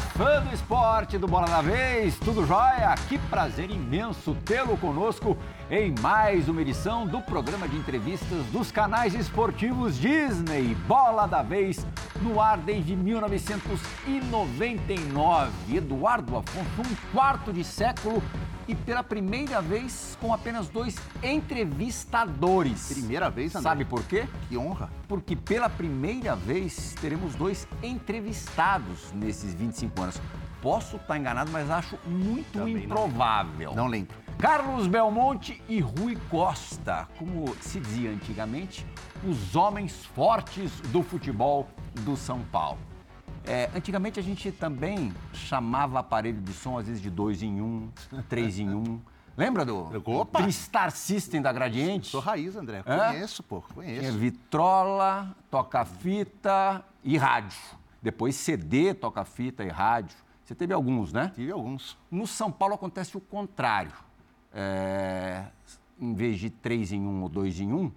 Fã do esporte do Bola da Vez, tudo jóia? Que prazer imenso tê-lo conosco em mais uma edição do programa de entrevistas dos canais esportivos Disney Bola da Vez, no ar desde 1999. Eduardo Afonso, um quarto de século e pela primeira vez com apenas dois entrevistadores. Primeira vez, André? Sabe por quê? Que honra. Porque pela primeira vez teremos dois entrevistados nesses 25 anos. Posso estar enganado, mas acho muito Também improvável. Não lembro. Carlos Belmonte e Rui Costa, como se dizia antigamente, os homens fortes do futebol do São Paulo. É, antigamente a gente também chamava aparelho de som, às vezes, de dois em um, três em um. Lembra do Opa! Tristar System da Gradiente? Sou raiz, André. Hã? Conheço, pô. Tinha Conheço. vitrola, toca-fita e rádio. Depois CD, toca-fita e rádio. Você teve alguns, né? Tive alguns. No São Paulo acontece o contrário. É, em vez de três em um ou dois em um,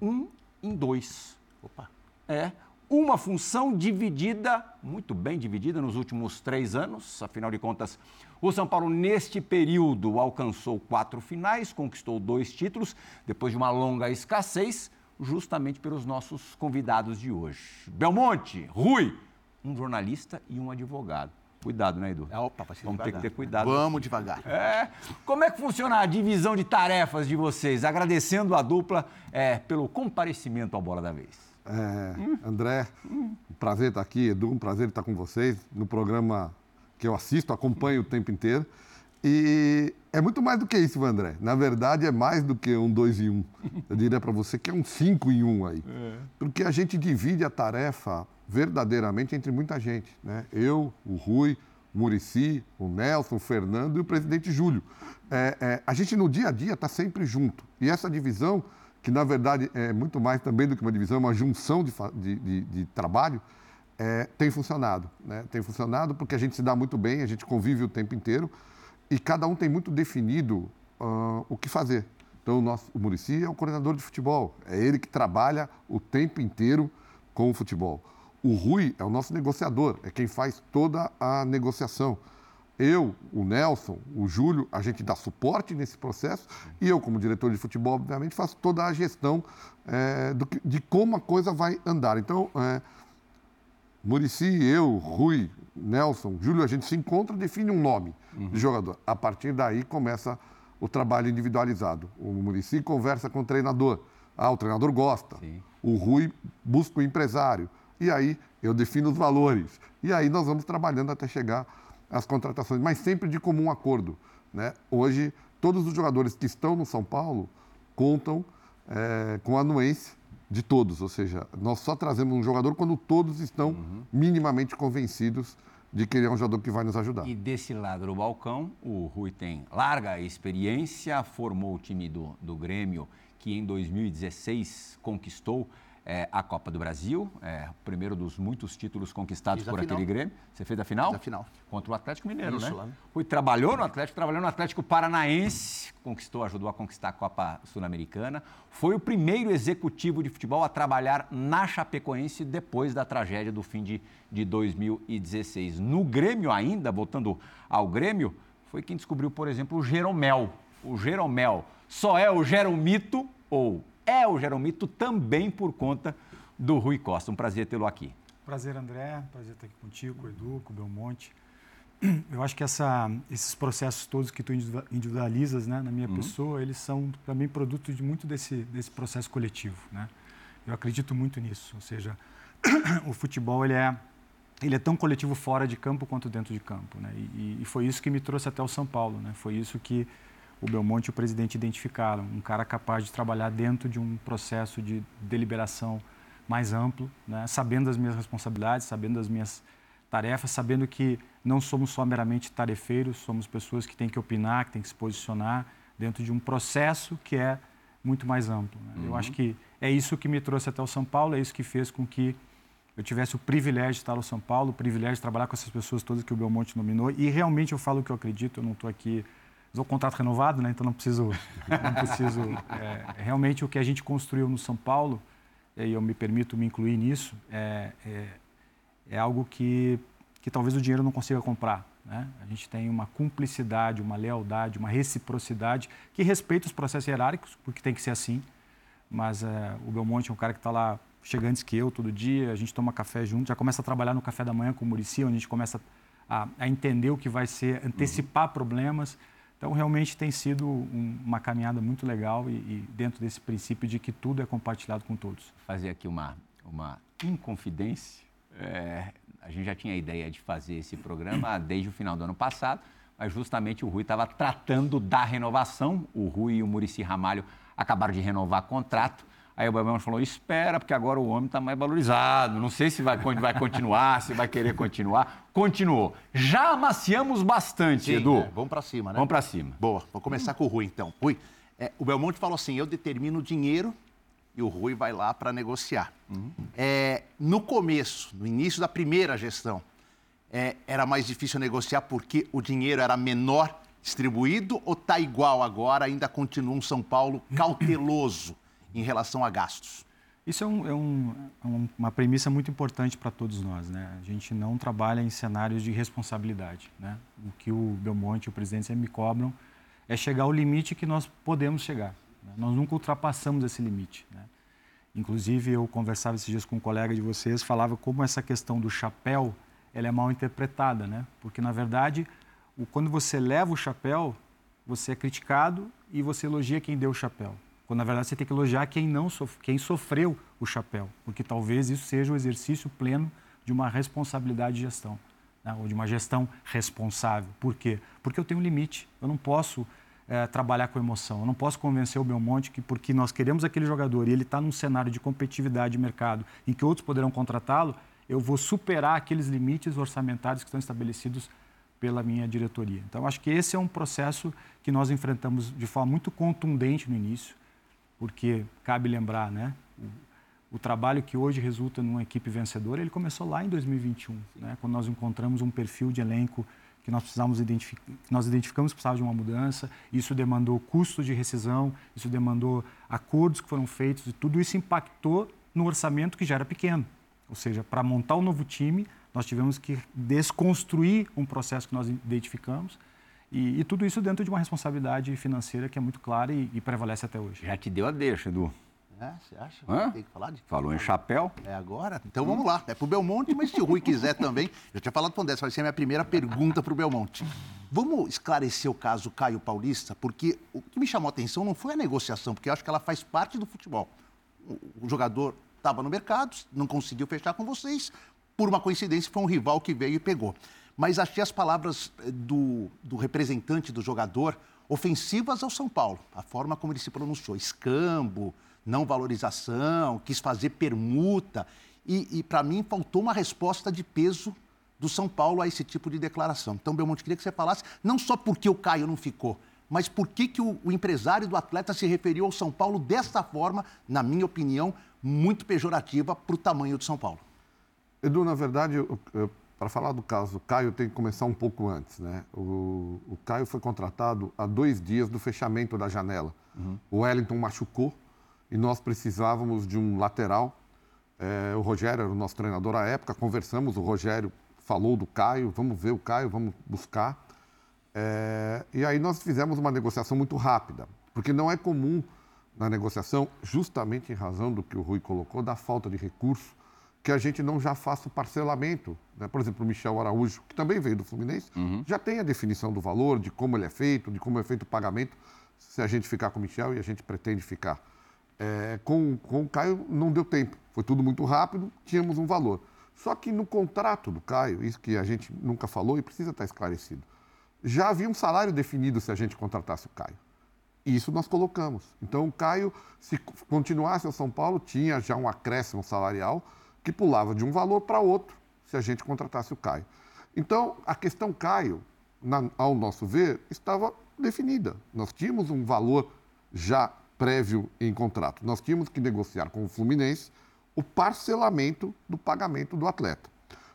um em dois. Opa. É uma função dividida, muito bem dividida nos últimos três anos. Afinal de contas, o São Paulo, neste período, alcançou quatro finais, conquistou dois títulos, depois de uma longa escassez, justamente pelos nossos convidados de hoje. Belmonte, Rui, um jornalista e um advogado. Cuidado, né, Edu? Opa, Vamos ter devagar. que ter cuidado. Vamos devagar. É. Como é que funciona a divisão de tarefas de vocês? Agradecendo a dupla é, pelo comparecimento ao Bola da Vez. É, André, um prazer estar aqui, Edu, um prazer estar com vocês no programa que eu assisto, acompanho o tempo inteiro. E é muito mais do que isso, André. Na verdade, é mais do que um dois em um. Eu diria para você que é um cinco em um aí. Porque a gente divide a tarefa verdadeiramente entre muita gente. Né? Eu, o Rui, o Murici, o Nelson, o Fernando e o presidente Júlio. É, é, a gente no dia a dia está sempre junto. E essa divisão, que na verdade é muito mais também do que uma divisão, é uma junção de, de- de- de trabalho, é, tem funcionado. Né? Tem funcionado porque a gente se dá muito bem, a gente convive o tempo inteiro e cada um tem muito definido ah, o que fazer. Então, o, nosso, o Murici é o coordenador de futebol, é ele que trabalha o tempo inteiro com o futebol. O Rui é o nosso negociador, é quem faz toda a negociação. Eu, o Nelson, o Júlio, a gente dá suporte nesse processo e eu, como diretor de futebol, obviamente, faço toda a gestão eh, do de como a coisa vai andar. Então, eh, Murici, eu, Rui, Nelson, Júlio, a gente se encontra e define um nome de jogador. A partir daí começa o trabalho individualizado. O Murici conversa com o treinador. Ah, o treinador gosta. Sim. O Rui busca o empresário. E aí eu defino os valores. E aí nós vamos trabalhando até chegar às contratações, mas sempre de comum acordo. Né? Hoje, todos os jogadores que estão no São Paulo contam eh, com a anuência de todos, ou seja, nós só trazemos um jogador quando todos estão minimamente convencidos de que ele é um jogador que vai nos ajudar. E desse lado do balcão, o Rui tem larga experiência, formou o time do, do Grêmio, que em 2016 conquistou eh, a Copa do Brasil, é, primeiro dos muitos títulos conquistados por final. aquele Grêmio. Você fez a final? Fiz a final. Contra o Atlético Mineiro, Isso, né? lá. Trabalhou no Atlético, trabalhou no Atlético Paranaense, conquistou, ajudou a conquistar a Copa Sul-Americana. Foi o primeiro executivo de futebol a trabalhar na Chapecoense depois da tragédia do fim de, de 2016. No Grêmio ainda, voltando ao Grêmio, foi quem descobriu, por exemplo, o Jeromel. O Jeromel só é o Jeromito ou é o Jeromito também por conta do Rui Costa. Um prazer tê-lo aqui. Prazer, André. Prazer estar aqui contigo, com o Edu, com o Belmonte. Eu acho que essa, esses processos todos que tu individua- individualizas né, na minha pessoa, eles são também produto de muito desse, desse processo coletivo. Né? Eu acredito muito nisso. Ou seja, o futebol ele é, ele é tão coletivo fora de campo quanto dentro de campo. Né? E, e foi isso que me trouxe até o São Paulo. Né? Foi isso que o Belmonte e o presidente identificaram. Um cara capaz de trabalhar dentro de um processo de deliberação mais amplo, né? sabendo das minhas responsabilidades, sabendo das minhas tarefas, sabendo que não somos só meramente tarefeiros, somos pessoas que têm que opinar, que têm que se posicionar dentro de um processo que é muito mais amplo. né? Eu acho que é isso que me trouxe até o São Paulo, é isso que fez com que eu tivesse o privilégio de estar no São Paulo, o privilégio de trabalhar com essas pessoas todas que o Belmonte nominou. E realmente eu falo o que eu acredito, eu não estou aqui. Estou contrato renovado, né? então não preciso. Não preciso é, realmente o que a gente construiu no São Paulo, e eu me permito me incluir nisso, é, é, é algo que que talvez o dinheiro não consiga comprar. Né? A gente tem uma cumplicidade, uma lealdade, uma reciprocidade que respeita os processos hierárquicos, porque tem que ser assim. Mas é, o Belmonte é um cara que está lá, chega antes que eu todo dia, a gente toma café junto, já começa a trabalhar no café da manhã com o Murici, onde a gente começa a, a entender o que vai ser, antecipar uhum. problemas. Então, realmente tem sido um, uma caminhada muito legal e, e, dentro desse princípio de que tudo é compartilhado com todos. Fazer aqui uma, uma inconfidência. É, a gente já tinha a ideia de fazer esse programa desde o final do ano passado, mas justamente o Rui estava tratando da renovação. O Rui e o Murici Ramalho acabaram de renovar contrato. Aí o Belmonte falou: espera, porque agora o homem está mais valorizado. Não sei se vai, vai continuar, se vai querer continuar. Continuou. Já amaciamos bastante, Sim, Edu. É, vamos para cima, né? Vamos para cima. Boa, vou começar com o Rui então. Rui, é, o Belmonte falou assim: eu determino o dinheiro e o Rui vai lá para negociar. Uhum. É, no começo, no início da primeira gestão, é, era mais difícil negociar porque o dinheiro era menor distribuído ou está igual agora, ainda continua um São Paulo cauteloso em relação a gastos? Isso é, um, é, um, é uma premissa muito importante para todos nós. Né? A gente não trabalha em cenários de responsabilidade. Né? O que o Belmonte e o presidente me cobram é chegar ao limite que nós podemos chegar. Né? Nós nunca ultrapassamos esse limite. Né? Inclusive, eu conversava esses dias com um colega de vocês, falava como essa questão do chapéu ela é mal interpretada, né? Porque, na verdade, o, quando você leva o chapéu, você é criticado e você elogia quem deu o chapéu. Quando, na verdade, você tem que elogiar quem, não sof quem sofreu o chapéu, porque talvez isso seja o exercício pleno de uma responsabilidade de gestão, né? ou de uma gestão responsável. Por quê? Porque eu tenho um limite. Eu não posso é, trabalhar com emoção. Eu não posso convencer o Belmonte que porque nós queremos aquele jogador e ele está num cenário de competitividade de mercado em que outros poderão contratá-lo, eu vou superar aqueles limites orçamentários que estão estabelecidos pela minha diretoria. Então, acho que esse é um processo que nós enfrentamos de forma muito contundente no início, porque cabe lembrar, né? O, o trabalho que hoje resulta numa equipe vencedora, ele começou lá em 2021, né? quando nós encontramos um perfil de elenco que nós precisamos identificar, nós identificamos que precisava de uma mudança. Isso demandou custos de rescisão, isso demandou acordos que foram feitos e tudo isso impactou no orçamento que já era pequeno. Ou seja, para montar o um novo time, nós tivemos que desconstruir um processo que nós identificamos e, e, tudo isso dentro de uma responsabilidade financeira que é muito clara e, e prevalece até hoje. Já te deu a deixa, Edu. É, você acha? Hã? Tem que falar de... Falou em chapéu. É agora? Então vamos lá. É para o Belmonte, mas se o Rui quiser também. Eu tinha falado com o André, vai ser a minha primeira pergunta para o Belmonte. Vamos esclarecer o caso Caio Paulista, porque o que me chamou a atenção não foi a negociação, porque eu acho que ela faz parte do futebol. O jogador estava no mercado, não conseguiu fechar com vocês, por uma coincidência foi um rival que veio e pegou. Mas achei as palavras eh, do, do representante do jogador ofensivas ao São Paulo, a forma como ele se pronunciou, escambo, não valorização, quis fazer permuta. E, e para mim, faltou uma resposta de peso do São Paulo a esse tipo de declaração. Então, Belmonte, queria que você falasse, não só porque o Caio não ficou, mas por que, que o, o empresário do atleta se referiu ao São Paulo dessa forma, na minha opinião, muito pejorativa para o tamanho do São Paulo. Edu, na verdade, para falar do caso do Caio, tem que começar um pouco antes. Né? O, o Caio foi contratado há dois dias do fechamento da janela. Uhum. O Wellington machucou, e nós precisávamos de um lateral. É, o Rogério era o nosso treinador à época, conversamos, o Rogério falou do Caio, vamos ver o Caio, vamos buscar. É, e aí nós fizemos uma negociação muito rápida, porque não é comum na negociação, justamente em razão do que o Rui colocou, da falta de recurso, que a gente não já faça o parcelamento. Né? Por exemplo, o Michel Araújo, que também veio do Fluminense, uhum. já tem a definição do valor, de como ele é feito, de como é feito o pagamento, se a gente ficar com o Michel e a gente pretende ficar. É, com, com o Caio não deu tempo, foi tudo muito rápido, tínhamos um valor. Só que no contrato do Caio, isso que a gente nunca falou e precisa estar esclarecido, já havia um salário definido se a gente contratasse o Caio. E isso nós colocamos. Então o Caio, se continuasse ao São Paulo, tinha já um acréscimo salarial que pulava de um valor para outro se a gente contratasse o Caio. Então a questão Caio, na, ao nosso ver, estava definida. Nós tínhamos um valor já prévio em contrato. Nós tínhamos que negociar com o Fluminense o parcelamento do pagamento do atleta.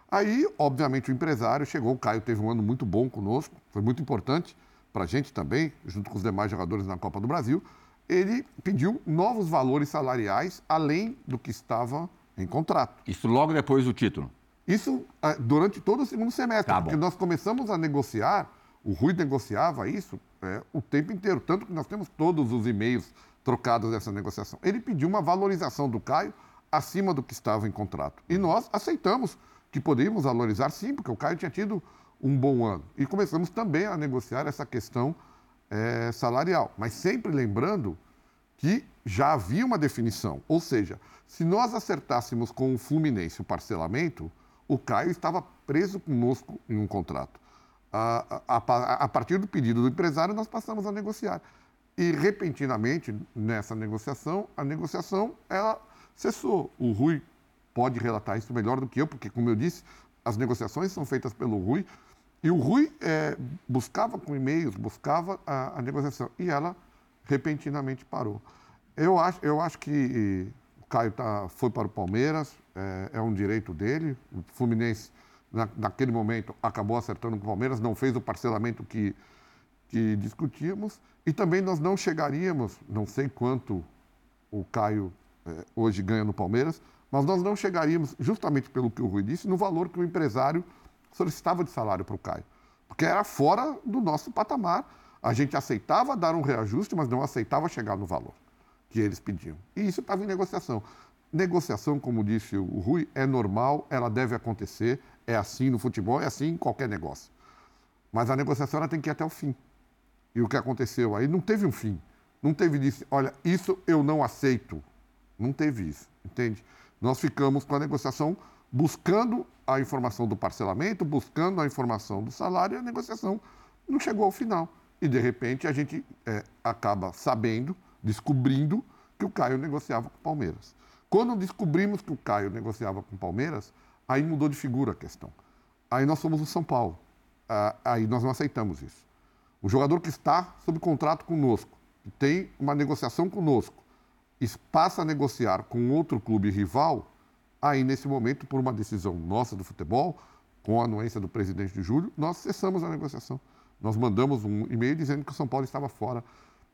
Aí, obviamente, o empresário chegou, o Caio teve um ano muito bom conosco, foi muito importante para a gente também, junto com os demais jogadores na Copa do Brasil. Ele pediu novos valores salariais além do que estava em contrato. Isso logo depois do título? Isso ah, durante todo o segundo semestre, Tá porque nós começamos a negociar, o Rui negociava isso é, o tempo inteiro, tanto que nós temos todos os e-mails trocados dessa negociação. Ele pediu uma valorização do Caio acima do que estava em contrato. E nós aceitamos que poderíamos valorizar sim, porque o Caio tinha tido um bom ano. E começamos também a negociar essa questão é, salarial. Mas sempre lembrando que já havia uma definição. Ou seja, se nós acertássemos com o Fluminense o parcelamento, o Caio estava preso conosco em um contrato. A, a, a, a partir do pedido do empresário, nós passamos a negociar. E, repentinamente, nessa negociação, a negociação ela cessou. O Rui pode relatar isso melhor do que eu, porque, como eu disse, as negociações são feitas pelo Rui. E o Rui é, buscava com e-mails, buscava a, negociação. E ela repentinamente parou. Eu acho, eu acho que o Caio tá, foi para o Palmeiras, é, é um direito dele. O Fluminense, na, naquele momento, acabou acertando com o Palmeiras, não fez o parcelamento que, que discutíamos. E também nós não chegaríamos, não sei quanto o Caio é, hoje ganha no Palmeiras, mas nós não chegaríamos, justamente pelo que o Rui disse, no valor que o empresário solicitava de salário para o Caio. Porque era fora do nosso patamar. A gente aceitava dar um reajuste, mas não aceitava chegar no valor que eles pediam. E isso estava em negociação. Negociação, como disse o Rui, é normal, ela deve acontecer, é assim no futebol, é assim em qualquer negócio. Mas a negociação ela tem que ir até o fim. E o que aconteceu aí não teve um fim. Não teve disse, olha, isso eu não aceito. Não teve isso, entende? Nós ficamos com a negociação buscando a informação do parcelamento, buscando a informação do salário e a negociação não chegou ao final. E, de repente, a gente é, acaba sabendo, descobrindo que o Caio negociava com o Palmeiras. Quando descobrimos que o Caio negociava com o Palmeiras, aí mudou de figura a questão. Aí nós somos o São Paulo. Ah, aí nós não aceitamos isso. O jogador que está sob contrato conosco, que tem uma negociação conosco, passa a negociar com outro clube rival, aí nesse momento, por uma decisão nossa do futebol, com a anuência do presidente de Júlio, nós cessamos a negociação. Nós mandamos um e-mail dizendo que o São Paulo estava fora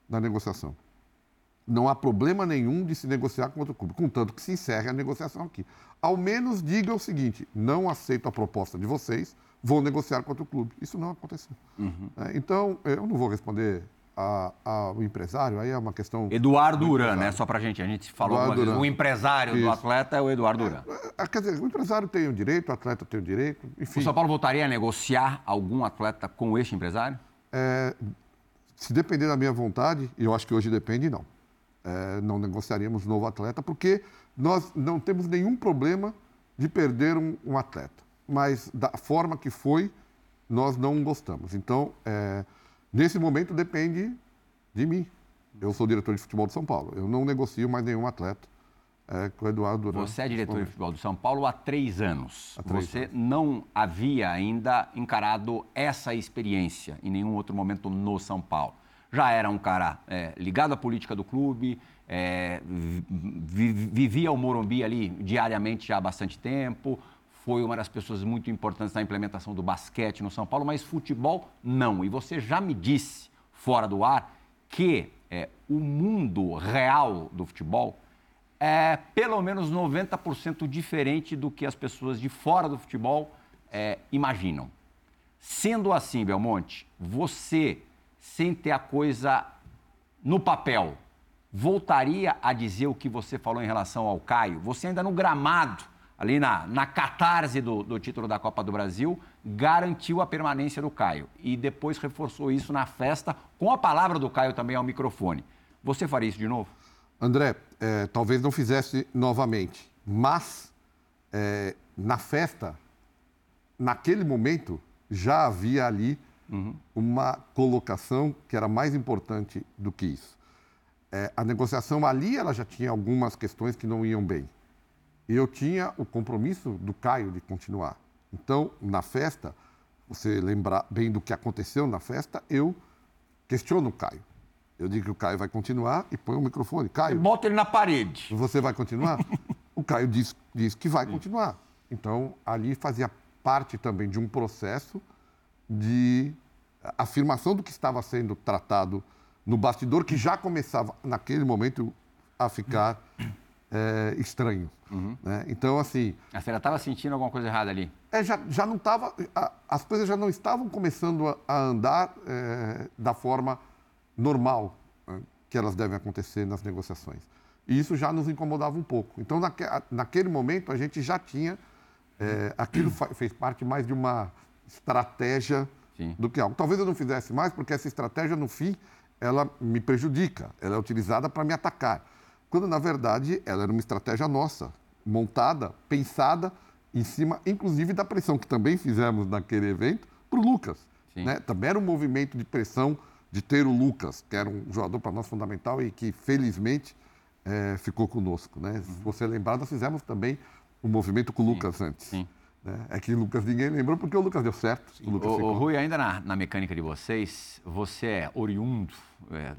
da negociação. Não há problema nenhum de se negociar com outro clube, contanto que se encerre a negociação aqui. Ao menos diga o seguinte: não aceito a proposta de vocês, vou negociar com outro clube. Isso não aconteceu. Uhum. É, então, eu não vou responder a- ao empresário, aí é uma questão. Eduardo Duran, né? Só pra gente, a gente falou Eduardo. Duran. O empresário do Isso. atleta é o Eduardo Duran. Ah, Quer dizer, o empresário tem o direito, o atleta tem o direito, enfim. O São Paulo voltaria a negociar algum atleta com este empresário? Se depender da minha vontade, e eu acho que hoje depende, não. É, não negociaríamos novo atleta, porque nós não temos nenhum problema de perder um, um atleta. Mas da forma que foi, nós não gostamos. Então, é, nesse momento, depende de mim. Eu sou diretor de futebol de São Paulo. Eu não negocio mais nenhum atleta é, com o Eduardo Duran. Você é diretor de futebol do São Paulo há três anos. Há três Você não havia ainda encarado essa experiência em nenhum outro momento no São Paulo. Já era um cara é, ligado à política do clube, é, vi- vivia o Morumbi ali diariamente já há bastante tempo, foi uma das pessoas muito importantes na implementação do basquete no São Paulo, mas futebol não. E você já me disse, fora do ar, que é, o mundo real do futebol é pelo menos 90% diferente do que as pessoas de fora do futebol é, imaginam. Sendo assim, Belmonte, você, sem ter a coisa no papel, voltaria a dizer o que você falou em relação ao Caio? Você ainda no gramado, ali na, na catarse do, do título da Copa do Brasil, garantiu a permanência do Caio e depois reforçou isso na festa com a palavra do Caio também ao microfone. Você faria isso de novo? André, é, talvez não fizesse novamente, mas é, na festa, naquele momento, já havia ali uma colocação que era mais importante do que isso. É, a negociação ali, ela já tinha algumas questões que não iam bem. E eu tinha o compromisso do Caio de continuar. Então, na festa, você lembrar bem do que aconteceu na festa, eu questiono o Caio. Eu digo que o Caio vai continuar e põe o microfone. Caio, Bota ele na parede. você vai continuar? o Caio diz, diz que vai continuar. Então, ali fazia parte também de um processo de afirmação do que estava sendo tratado no bastidor, que já começava, naquele momento, a ficar é, estranho. Uhum. Né? Então, assim. A senhora estava sentindo alguma coisa errada ali? É, já, já não estava. As coisas já não estavam começando a, a andar é, da forma normal né, que elas devem acontecer nas negociações. E isso já nos incomodava um pouco. Então, naque, naquele momento, a gente já tinha. É, aquilo fez parte mais de uma estratégia Sim. do que algo. Talvez eu não fizesse mais, porque essa estratégia, no fim, ela me prejudica. Ela é utilizada para me atacar. Quando, na verdade, ela era uma estratégia nossa, montada, pensada em cima, inclusive, da pressão que também fizemos naquele evento para o Lucas. Né? Também era um movimento de pressão de ter o Lucas, que era um jogador para nós fundamental e que, felizmente, é, ficou conosco. Né? Uhum. Se você lembrar, nós fizemos também um movimento com o Lucas Sim. antes. Sim. Né? É que o Lucas ninguém lembrou porque o Lucas deu certo. O, Lucas o, o Rui, ainda na, na, mecânica de vocês, você é oriundo é,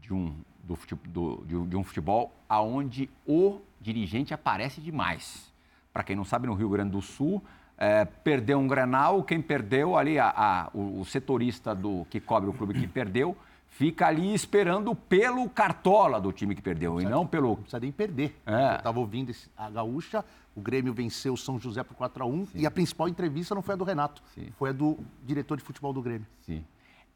de, um, do, do, de, de um futebol aonde o dirigente aparece demais. Para quem não sabe, no Rio Grande do Sul, é, perdeu um Grenal, quem perdeu ali, a, a, o, o, setorista do que cobre o clube que perdeu, fica ali esperando pelo cartola do time que perdeu, não e não pelo... Não precisa nem perder. É. Eu estava ouvindo esse, a gaúcha, o Grêmio venceu o São José por 4 a 1 Sim. e a principal entrevista não foi a do Renato, Sim. foi a do diretor de futebol do Grêmio. Sim.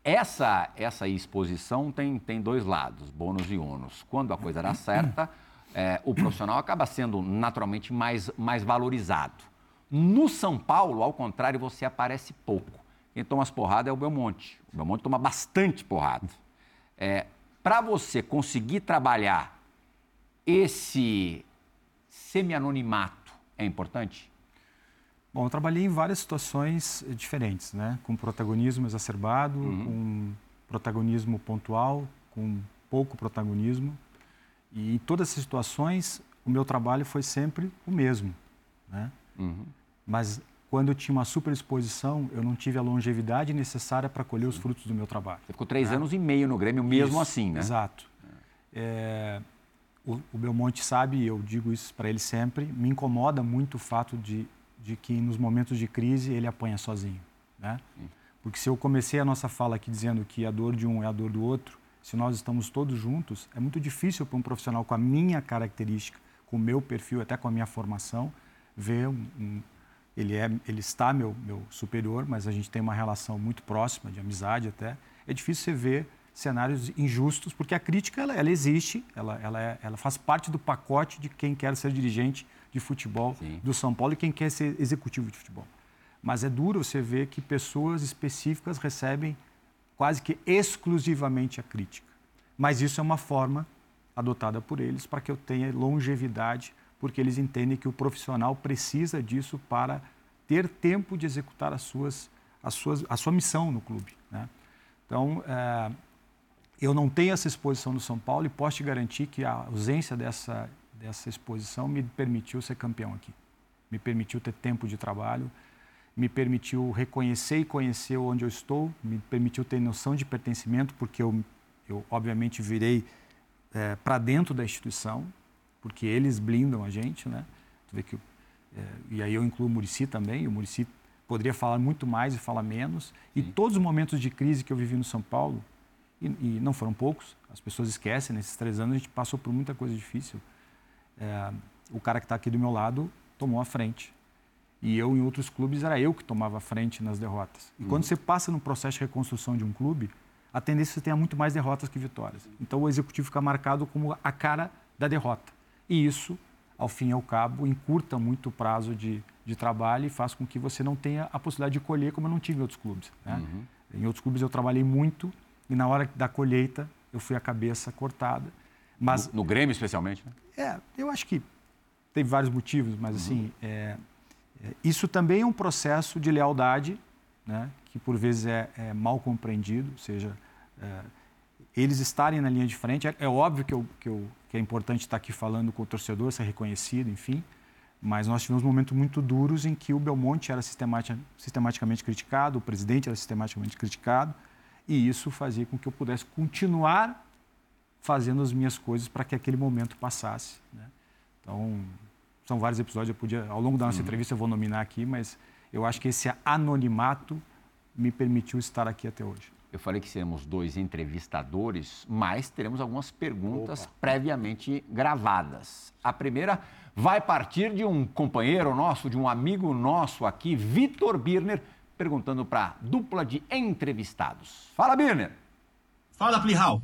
Essa, essa exposição tem, tem dois lados, bônus e ônus. Quando a coisa dá certa, é, o profissional acaba sendo naturalmente mais, mais valorizado. No São Paulo, ao contrário, você aparece pouco. Quem toma as porradas é o Belmonte. O Belmonte toma bastante porrada. É, Para você conseguir trabalhar esse semi-anonimato, é importante? Bom, eu trabalhei em várias situações diferentes, né? Com protagonismo exacerbado, uhum. com protagonismo pontual, com pouco protagonismo. E em todas essas situações, o meu trabalho foi sempre o mesmo, né? Uhum. Mas quando eu tinha uma superexposição, eu não tive a longevidade necessária para colher os frutos do meu trabalho. Você ficou três né? anos e meio no Grêmio, mesmo isso, assim, né? Exato. É, o, o Belmonte sabe, e eu digo isso para ele sempre, me incomoda muito o fato de de que nos momentos de crise ele apanha sozinho, né? Porque se eu comecei a nossa fala aqui dizendo que a dor de um é a dor do outro, se nós estamos todos juntos, é muito difícil para um profissional com a minha característica, com o meu perfil, até com a minha formação, ver um, um ele é ele está meu meu superior, mas a gente tem uma relação muito próxima de amizade até. É difícil você ver cenários injustos, porque a crítica ela, ela existe, ela, ela, é, ela faz parte do pacote de quem quer ser dirigente de futebol Sim. do São Paulo e quem quer ser executivo de futebol. Mas é duro você ver que pessoas específicas recebem quase que exclusivamente a crítica. Mas isso é uma forma adotada por eles para que eu tenha longevidade, porque eles entendem que o profissional precisa disso para ter tempo de executar as suas, as suas, a sua missão no clube. Né? Então, é, eu não tenho essa exposição no São Paulo e posso te garantir que a ausência dessa dessa exposição me permitiu ser campeão aqui. Me permitiu ter tempo de trabalho, me permitiu reconhecer e conhecer onde eu estou, me permitiu ter noção de pertencimento, porque eu, eu obviamente virei é, para dentro da instituição, porque eles blindam a gente, né? Tu vê que, é, e aí eu incluo o Murici também, o Murici poderia falar muito mais e falar menos. E todos os momentos de crise que eu vivi no São Paulo, e, e não foram poucos, as pessoas esquecem, nesses três anos a gente passou por muita coisa difícil é, o cara que está aqui do meu lado tomou a frente. E eu, em outros clubes, era eu que tomava a frente nas derrotas. E uhum. quando você passa no processo de reconstrução de um clube, a tendência é que você tenha muito mais derrotas que vitórias. Então, o executivo fica marcado como a cara da derrota. E isso, ao fim e ao cabo, encurta muito o prazo de, de trabalho e faz com que você não tenha a possibilidade de colher como eu não tive em outros clubes. Né? Uhum. Em outros clubes eu trabalhei muito e na hora da colheita eu fui a cabeça cortada. Mas, no, no Grêmio, especialmente? Né? É, eu acho que teve vários motivos, mas uhum. assim, é, é, isso também é um processo de lealdade, né, que por vezes é, é mal compreendido, ou seja, é, eles estarem na linha de frente. É, é, óbvio que, eu, que, eu, que é importante estar aqui falando com o torcedor, ser reconhecido, enfim, mas nós tivemos momentos muito duros em que o Belmonte era sistematic, sistematicamente criticado, o presidente era sistematicamente criticado, e isso fazia com que eu pudesse continuar fazendo as minhas coisas para que aquele momento passasse. Né? Então, são vários episódios, eu podia, ao longo da nossa uhum. entrevista eu vou nominar aqui, mas eu acho que esse anonimato me permitiu estar aqui até hoje. Eu falei que seremos dois entrevistadores, mas teremos algumas perguntas Opa. previamente gravadas. A primeira vai partir de um companheiro nosso, de um amigo nosso aqui, Vitor Birner, perguntando para a dupla de entrevistados. Fala, Birner! Fala, Plihal!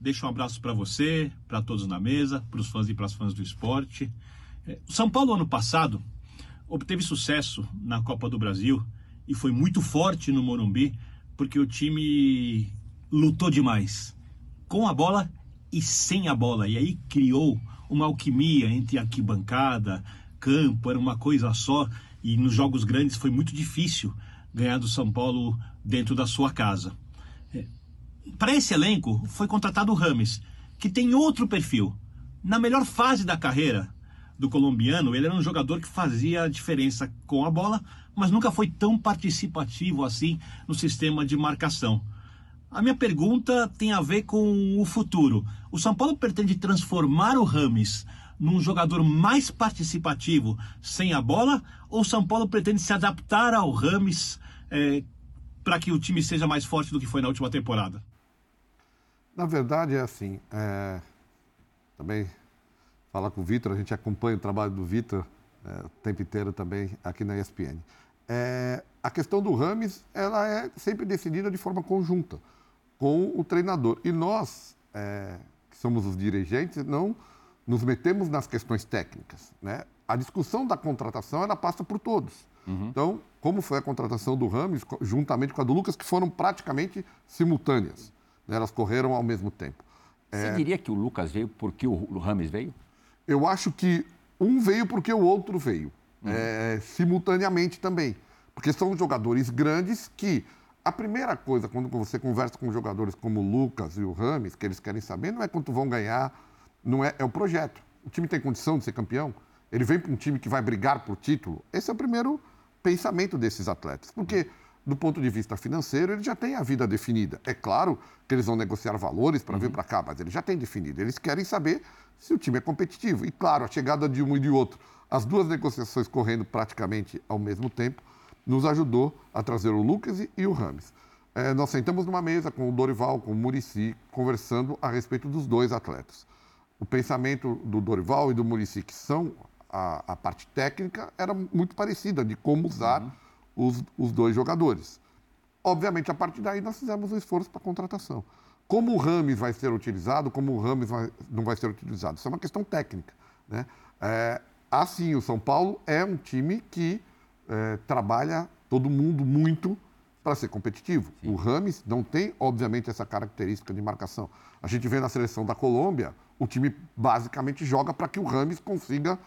Deixa um abraço para você, para todos na mesa, para os fãs e para as fãs do esporte. É, o São Paulo, ano passado, obteve sucesso na Copa do Brasil e foi muito forte no Morumbi, porque o time lutou demais, com a bola e sem a bola. E aí criou uma alquimia entre arquibancada, campo, era uma coisa só. E nos jogos grandes foi muito difícil ganhar do São Paulo dentro da sua casa. Para esse elenco foi contratado o Rames, que tem outro perfil. Na melhor fase da carreira do colombiano, ele era um jogador que fazia a diferença com a bola, mas nunca foi tão participativo assim no sistema de marcação. A minha pergunta tem a ver com o futuro. O São Paulo pretende transformar o Rames num jogador mais participativo sem a bola ou o São Paulo pretende se adaptar ao Rames é, para que o time seja mais forte do que foi na última temporada? Na verdade é assim. É... Também falar com o Vitor, a gente acompanha o trabalho do Vitor é, o tempo inteiro também aqui na ESPN. É... A questão do Rames, ela é sempre decidida de forma conjunta com o treinador. E nós, é, que somos os dirigentes, não nos metemos nas questões técnicas. Né? A discussão da contratação, ela passa por todos. Uhum. Então, como foi a contratação do Rames, juntamente com a do Lucas, que foram praticamente simultâneas. Né? Elas correram ao mesmo tempo. Você é... diria que o Lucas veio porque o Rames veio? Eu acho que um veio porque o outro veio. Uhum. É, simultaneamente também. Porque são jogadores grandes que a primeira coisa, quando você conversa com jogadores como o Lucas e o Rames, que eles querem saber, não é quanto vão ganhar, não é, é o projeto. O time tem condição de ser campeão? Ele vem para um time que vai brigar por título? Esse é o primeiro pensamento desses atletas. Porque, do ponto de vista financeiro, ele já tem a vida definida. É claro que eles vão negociar valores para uhum. vir para cá, mas eles já têm definido. Eles querem saber se o time é competitivo. E, claro, a chegada de um e de outro, as duas negociações correndo praticamente ao mesmo tempo, nos ajudou a trazer o Lucas e o Rames. É, nós sentamos numa mesa com o Dorival, com o Murici, conversando a respeito dos dois atletas. O pensamento do Dorival e do Murici, que são a, a parte técnica, era muito parecida de como usar uhum. Os, os dois jogadores. Obviamente, a partir daí, nós fizemos um esforço para a contratação. Como o Rames vai ser utilizado, como o Rames vai, não vai ser utilizado? Isso é uma questão técnica. Né? É, assim, o São Paulo é um time que é, trabalha todo mundo muito para ser competitivo. Sim. O Rames não tem, obviamente, essa característica de marcação. A gente vê na seleção da Colômbia, o time basicamente joga para que o Rames consiga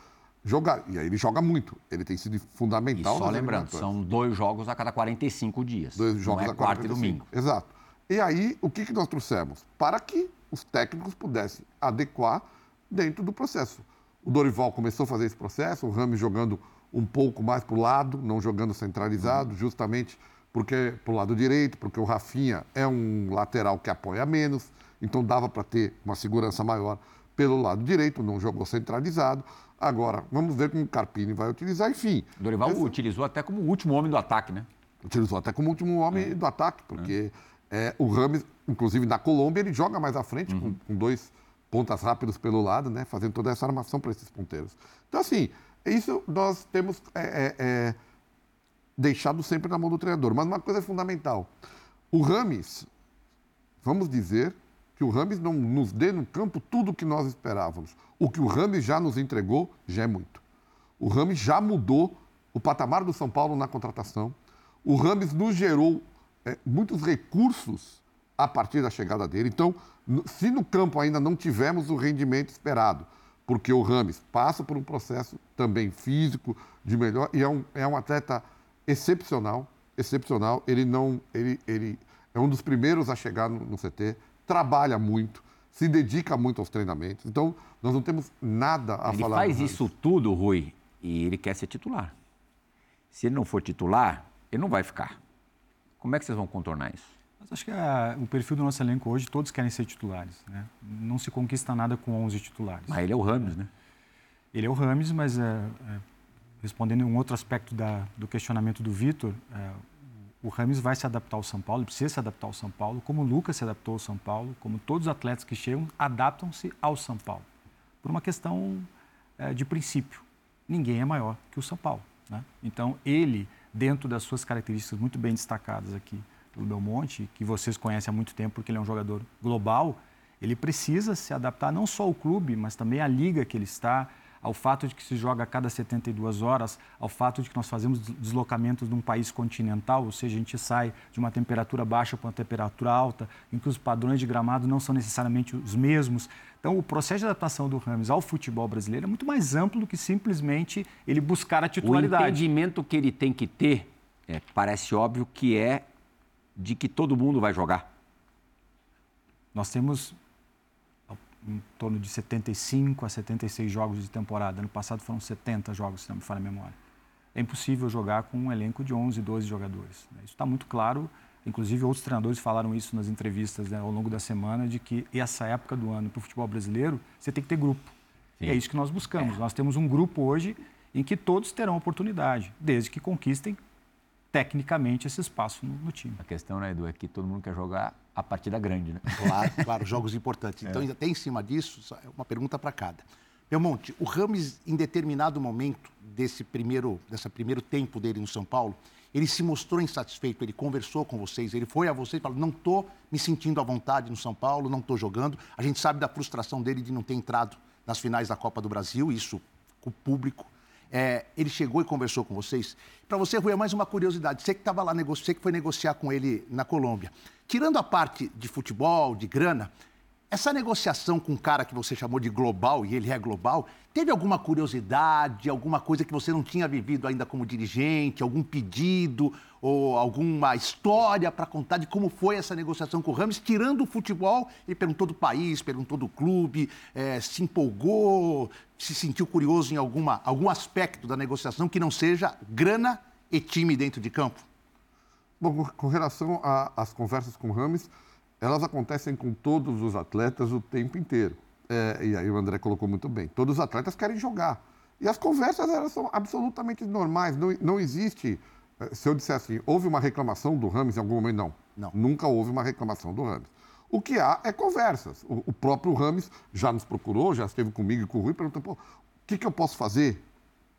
jogar. E aí ele joga muito. Ele tem sido fundamental. E só lembrando, são dois jogos a cada 45 dias. Dois jogos não é a quarta 45. e domingo. Exato. E aí, o que, que nós trouxemos? Para que os técnicos pudessem adequar dentro do processo. O Dorival começou a fazer esse processo, o Rames jogando um pouco mais para o lado, não jogando centralizado, justamente porque para o lado direito, porque o Rafinha é um lateral que apoia menos, então dava para ter uma segurança maior pelo lado direito, não jogou centralizado. Agora, vamos ver como o Carpini vai utilizar, enfim. Dorival esse... utilizou até como último homem do ataque, né? Utilizou até como último homem é. do ataque, porque é. É, o Rames, inclusive na Colômbia, ele joga mais à frente, uhum. com, com dois pontas rápidos pelo lado, né? Fazendo toda essa armação para esses ponteiros. Então, assim, isso nós temos é, é, é, deixado sempre na mão do treinador. Mas uma coisa é fundamental. O Rames, vamos dizer que o Rames não nos dê no campo tudo o que nós esperávamos. O que o Rames já nos entregou já é muito. O Rames já mudou o patamar do São Paulo na contratação. O Rames nos gerou é, muitos recursos a partir da chegada dele. Então, se no campo ainda não tivemos o rendimento esperado, porque o Rames passa por um processo também físico de melhor e é um, é um atleta excepcional, excepcional. Ele não, ele, ele é um dos primeiros a chegar no, no CT, trabalha muito, se dedica muito aos treinamentos. Então, nós não temos nada a ele falar. Ele faz isso tudo, Rui, e ele quer ser titular. Se ele não for titular, ele não vai ficar. Como é que vocês vão contornar isso? Mas acho que a, o perfil do nosso elenco hoje, todos querem ser titulares. Né? Não se conquista nada com 11 titulares. Mas ele é o Rames, né? Ele é o Rames, mas é, é, respondendo um outro aspecto da, do questionamento do Vitor, é, o Rames vai se adaptar ao São Paulo, precisa se adaptar ao São Paulo, como o Lucas se adaptou ao São Paulo, como todos os atletas que chegam adaptam-se ao São Paulo. Por uma questão é, de princípio. Ninguém é maior que o São Paulo. Né? Então, ele, dentro das suas características muito bem destacadas aqui pelo Belmonte, que vocês conhecem há muito tempo porque ele é um jogador global, ele precisa se adaptar não só ao clube, mas também à liga que ele está, ao fato de que se joga a cada 72 horas, ao fato de que nós fazemos deslocamentos num país continental, ou seja, a gente sai de uma temperatura baixa para uma temperatura alta, em que os padrões de gramado não são necessariamente os mesmos. Então, o processo de adaptação do Rames ao futebol brasileiro é muito mais amplo do que simplesmente ele buscar a titularidade. O entendimento que ele tem que ter, é, parece óbvio que é de que todo mundo vai jogar. Nós temos em torno de 75 a 76 jogos de temporada. Ano passado foram 70 jogos, se não me falha a memória. É impossível jogar com um elenco de 11, 12 jogadores. Né? Isso está muito claro. Inclusive, outros treinadores falaram isso nas entrevistas né, ao longo da semana, de que essa época do ano para o futebol brasileiro, você tem que ter grupo. Sim. E é isso que nós buscamos. É. Nós temos um grupo hoje em que todos terão oportunidade, desde que conquistem tecnicamente esse espaço no, no, time. A questão, né, Edu, é que todo mundo quer jogar a partida grande, né? Claro, claro, jogos importantes. Então, é. até em cima disso, uma pergunta para cada. Belmonte, o Rames, em determinado momento desse primeiro, dessa primeiro tempo dele no São Paulo, ele se mostrou insatisfeito, ele conversou com vocês, ele foi a vocês e falou: não estou me sentindo à vontade no São Paulo, não estou jogando. A gente sabe da frustração dele de não ter entrado nas finais da Copa do Brasil, isso com o público é, ele chegou e conversou com vocês. Para você, Rui, é mais uma curiosidade. Você que estava lá, você que foi negociar com ele na Colômbia. Tirando a parte de futebol, de grana, essa negociação com um cara que você chamou de global, e ele é global, teve alguma curiosidade, alguma coisa que você não tinha vivido ainda como dirigente, algum pedido ou alguma história para contar de como foi essa negociação com o Rames, tirando o futebol, ele perguntou do país, perguntou do clube, é, se empolgou, se sentiu curioso em alguma, algum aspecto da negociação que não seja grana e time dentro de campo? Bom, com relação às conversas com o Rames, elas acontecem com todos os atletas o tempo inteiro. É, e aí o André colocou muito bem. Todos os atletas querem jogar. E as conversas elas são absolutamente normais. Não, não existe. É, se eu dissesse assim, houve uma reclamação do Rames em algum momento, não. não. Nunca houve uma reclamação do Rames. O que há é conversas. O, o próprio Rames já nos procurou, já esteve comigo e com o Rui, perguntou: Pô, o que, que eu posso fazer?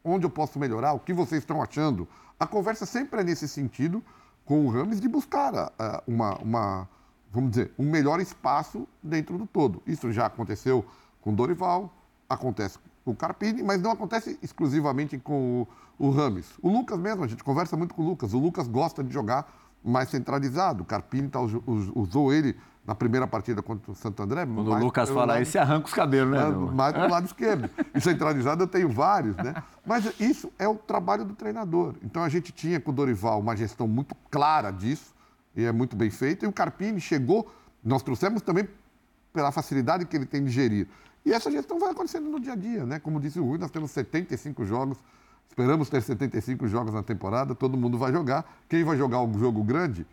Onde eu posso melhorar? O que vocês estão achando? A conversa sempre é nesse sentido com o Rames de buscar uh, uma, uma vamos dizer, um melhor espaço dentro do todo. Isso já aconteceu com Dorival, acontece com o Carpini, mas não acontece exclusivamente com o, o Rames. O Lucas mesmo, a gente conversa muito com o Lucas. O Lucas gosta de jogar mais centralizado. O Carpini tá, usou ele na primeira partida contra o Santo André. Quando o Lucas fala isso, você arranca os cabelos, né? Mais do lado esquerdo. E centralizado eu tenho vários, né? Mas isso é o trabalho do treinador. Então a gente tinha com o Dorival uma gestão muito clara disso e é muito bem feito. E o Carpini chegou, nós trouxemos também pela facilidade que ele tem de gerir. E essa gestão vai acontecendo no dia a dia, né? Como disse o Rui, nós temos 75 jogos, esperamos ter 75 jogos na temporada, todo mundo vai jogar. Quem vai jogar o jogo grande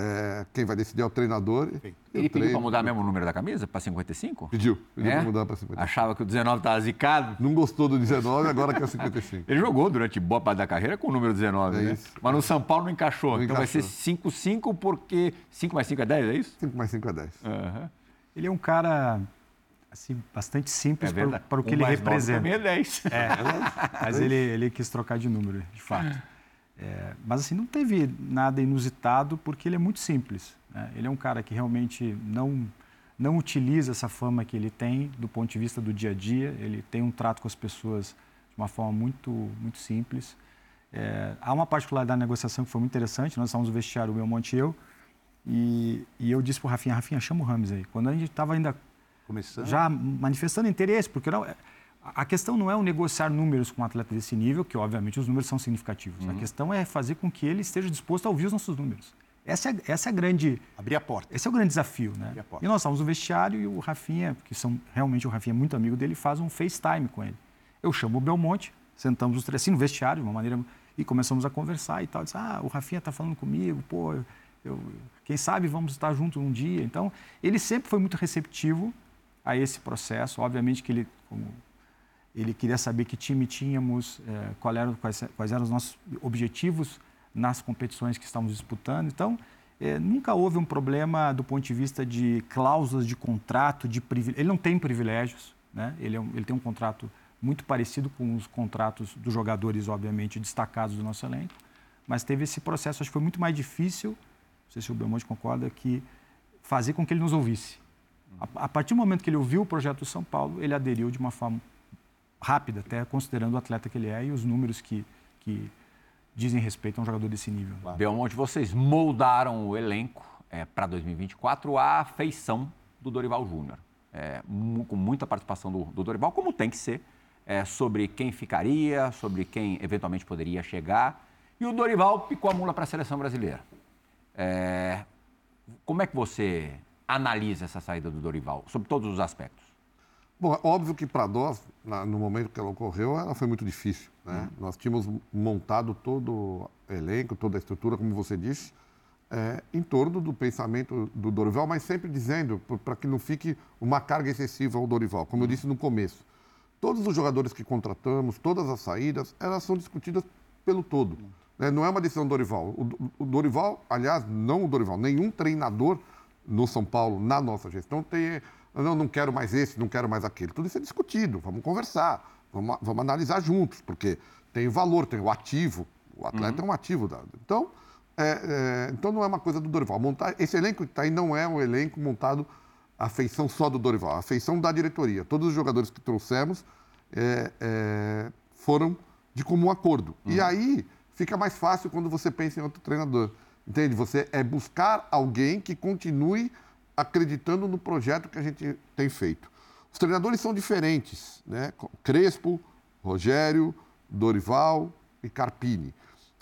é, quem vai decidir é o treinador. Ele pediu para mudar mesmo o número da camisa, para 55? Pediu, pediu é? para mudar para 55. Achava que o 19 estava zicado. Não gostou do 19, agora quer 55. Ele jogou durante boa parte da carreira com o número 19, é né? Isso. Mas no São Paulo não encaixou. Não então encaixou. vai ser 5-5 porque 5 mais 5 é 10, é isso? 5 mais 5 é 10. Uhum. Ele é um cara assim, bastante simples é para, o que ele representa. Também é 10. É, mas ele, ele quis trocar de número, de fato. É, mas assim, não teve nada inusitado porque ele é muito simples. Né? Ele é um cara que realmente não, não utiliza essa fama que ele tem do ponto de vista do dia a dia. Ele tem um trato com as pessoas de uma forma muito, muito simples. É, há uma particularidade da negociação que foi muito interessante. Nós estávamos no vestiário, o meu monte e eu, e, e eu disse para o Rafinha, Rafinha, chama o Rames aí. Quando a gente estava ainda Começando. já manifestando interesse, porque não, a questão não é o negociar números com um atleta desse nível, que obviamente os números são significativos. Uhum. A questão é fazer com que ele esteja disposto a ouvir os nossos números. Essa é, essa é a grande. Abrir a porta. Esse é o grande desafio, né? E nós estávamos no vestiário e o Rafinha, que são realmente o Rafinha é muito amigo dele, faz um FaceTime com ele. Eu chamo o Belmonte, sentamos os três assim no vestiário, de uma maneira. E começamos a conversar e tal. Disse, ah, o Rafinha está falando comigo, pô, eu, eu, quem sabe vamos estar juntos um dia. Então, ele sempre foi muito receptivo a esse processo. Obviamente que ele, como ele queria saber que time tínhamos, é, qual era, quais, quais, eram os nossos objetivos nas competições que estamos disputando. Então, é, nunca houve um problema do ponto de vista de cláusulas de contrato, de. Ele não tem privilégios, né? ele, é um, ele tem um contrato muito parecido com os contratos dos jogadores, obviamente, destacados do nosso elenco, mas teve esse processo, acho que foi muito mais difícil, não sei se o Belmonte concorda, que fazer com que ele nos ouvisse. A partir do momento que ele ouviu o projeto do São Paulo, ele aderiu de uma forma rápida, até considerando o atleta que ele é e os números que, que dizem respeito a um jogador desse nível. Claro. Belmonte, vocês moldaram o elenco é, para 2024 à feição do Dorival Júnior. É, com muita participação do, do, Dorival, como tem que ser, é, sobre quem ficaria, sobre quem eventualmente poderia chegar. E o Dorival picou a mula para a seleção brasileira. É, como é que você analisa essa saída do Dorival, sobre todos os aspectos? Bom, é óbvio que para nós, no momento que ela ocorreu, ela foi muito difícil. Né? Uhum. Nós tínhamos montado todo o elenco, toda a estrutura, como você disse, é, em torno do pensamento do Dorival, mas sempre dizendo, para que não fique uma carga excessiva ao Dorival. Como eu disse no começo, todos os jogadores que contratamos, todas as saídas, elas são discutidas pelo todo. Né? Não é uma decisão do Dorival. O, o Dorival, aliás, não o Dorival, nenhum treinador no São Paulo, na nossa gestão, tem não, não quero mais esse, não quero mais aquele. Tudo isso é discutido, vamos conversar, vamos, vamos analisar juntos, porque tem o valor, tem o ativo, o atleta uhum. é um ativo. Da, então, é, é, então não é uma coisa do Dorival. Montar, esse elenco que está aí não é um elenco montado a feição só do Dorival, a feição da diretoria. Todos os jogadores que trouxemos é, é foram de comum acordo. Uhum. E aí fica mais fácil quando você pensa em outro treinador. Entende? Você é buscar alguém que continue acreditando no projeto que a gente tem feito. Os treinadores são diferentes, né? Crespo, Rogério, Dorival e Carpini.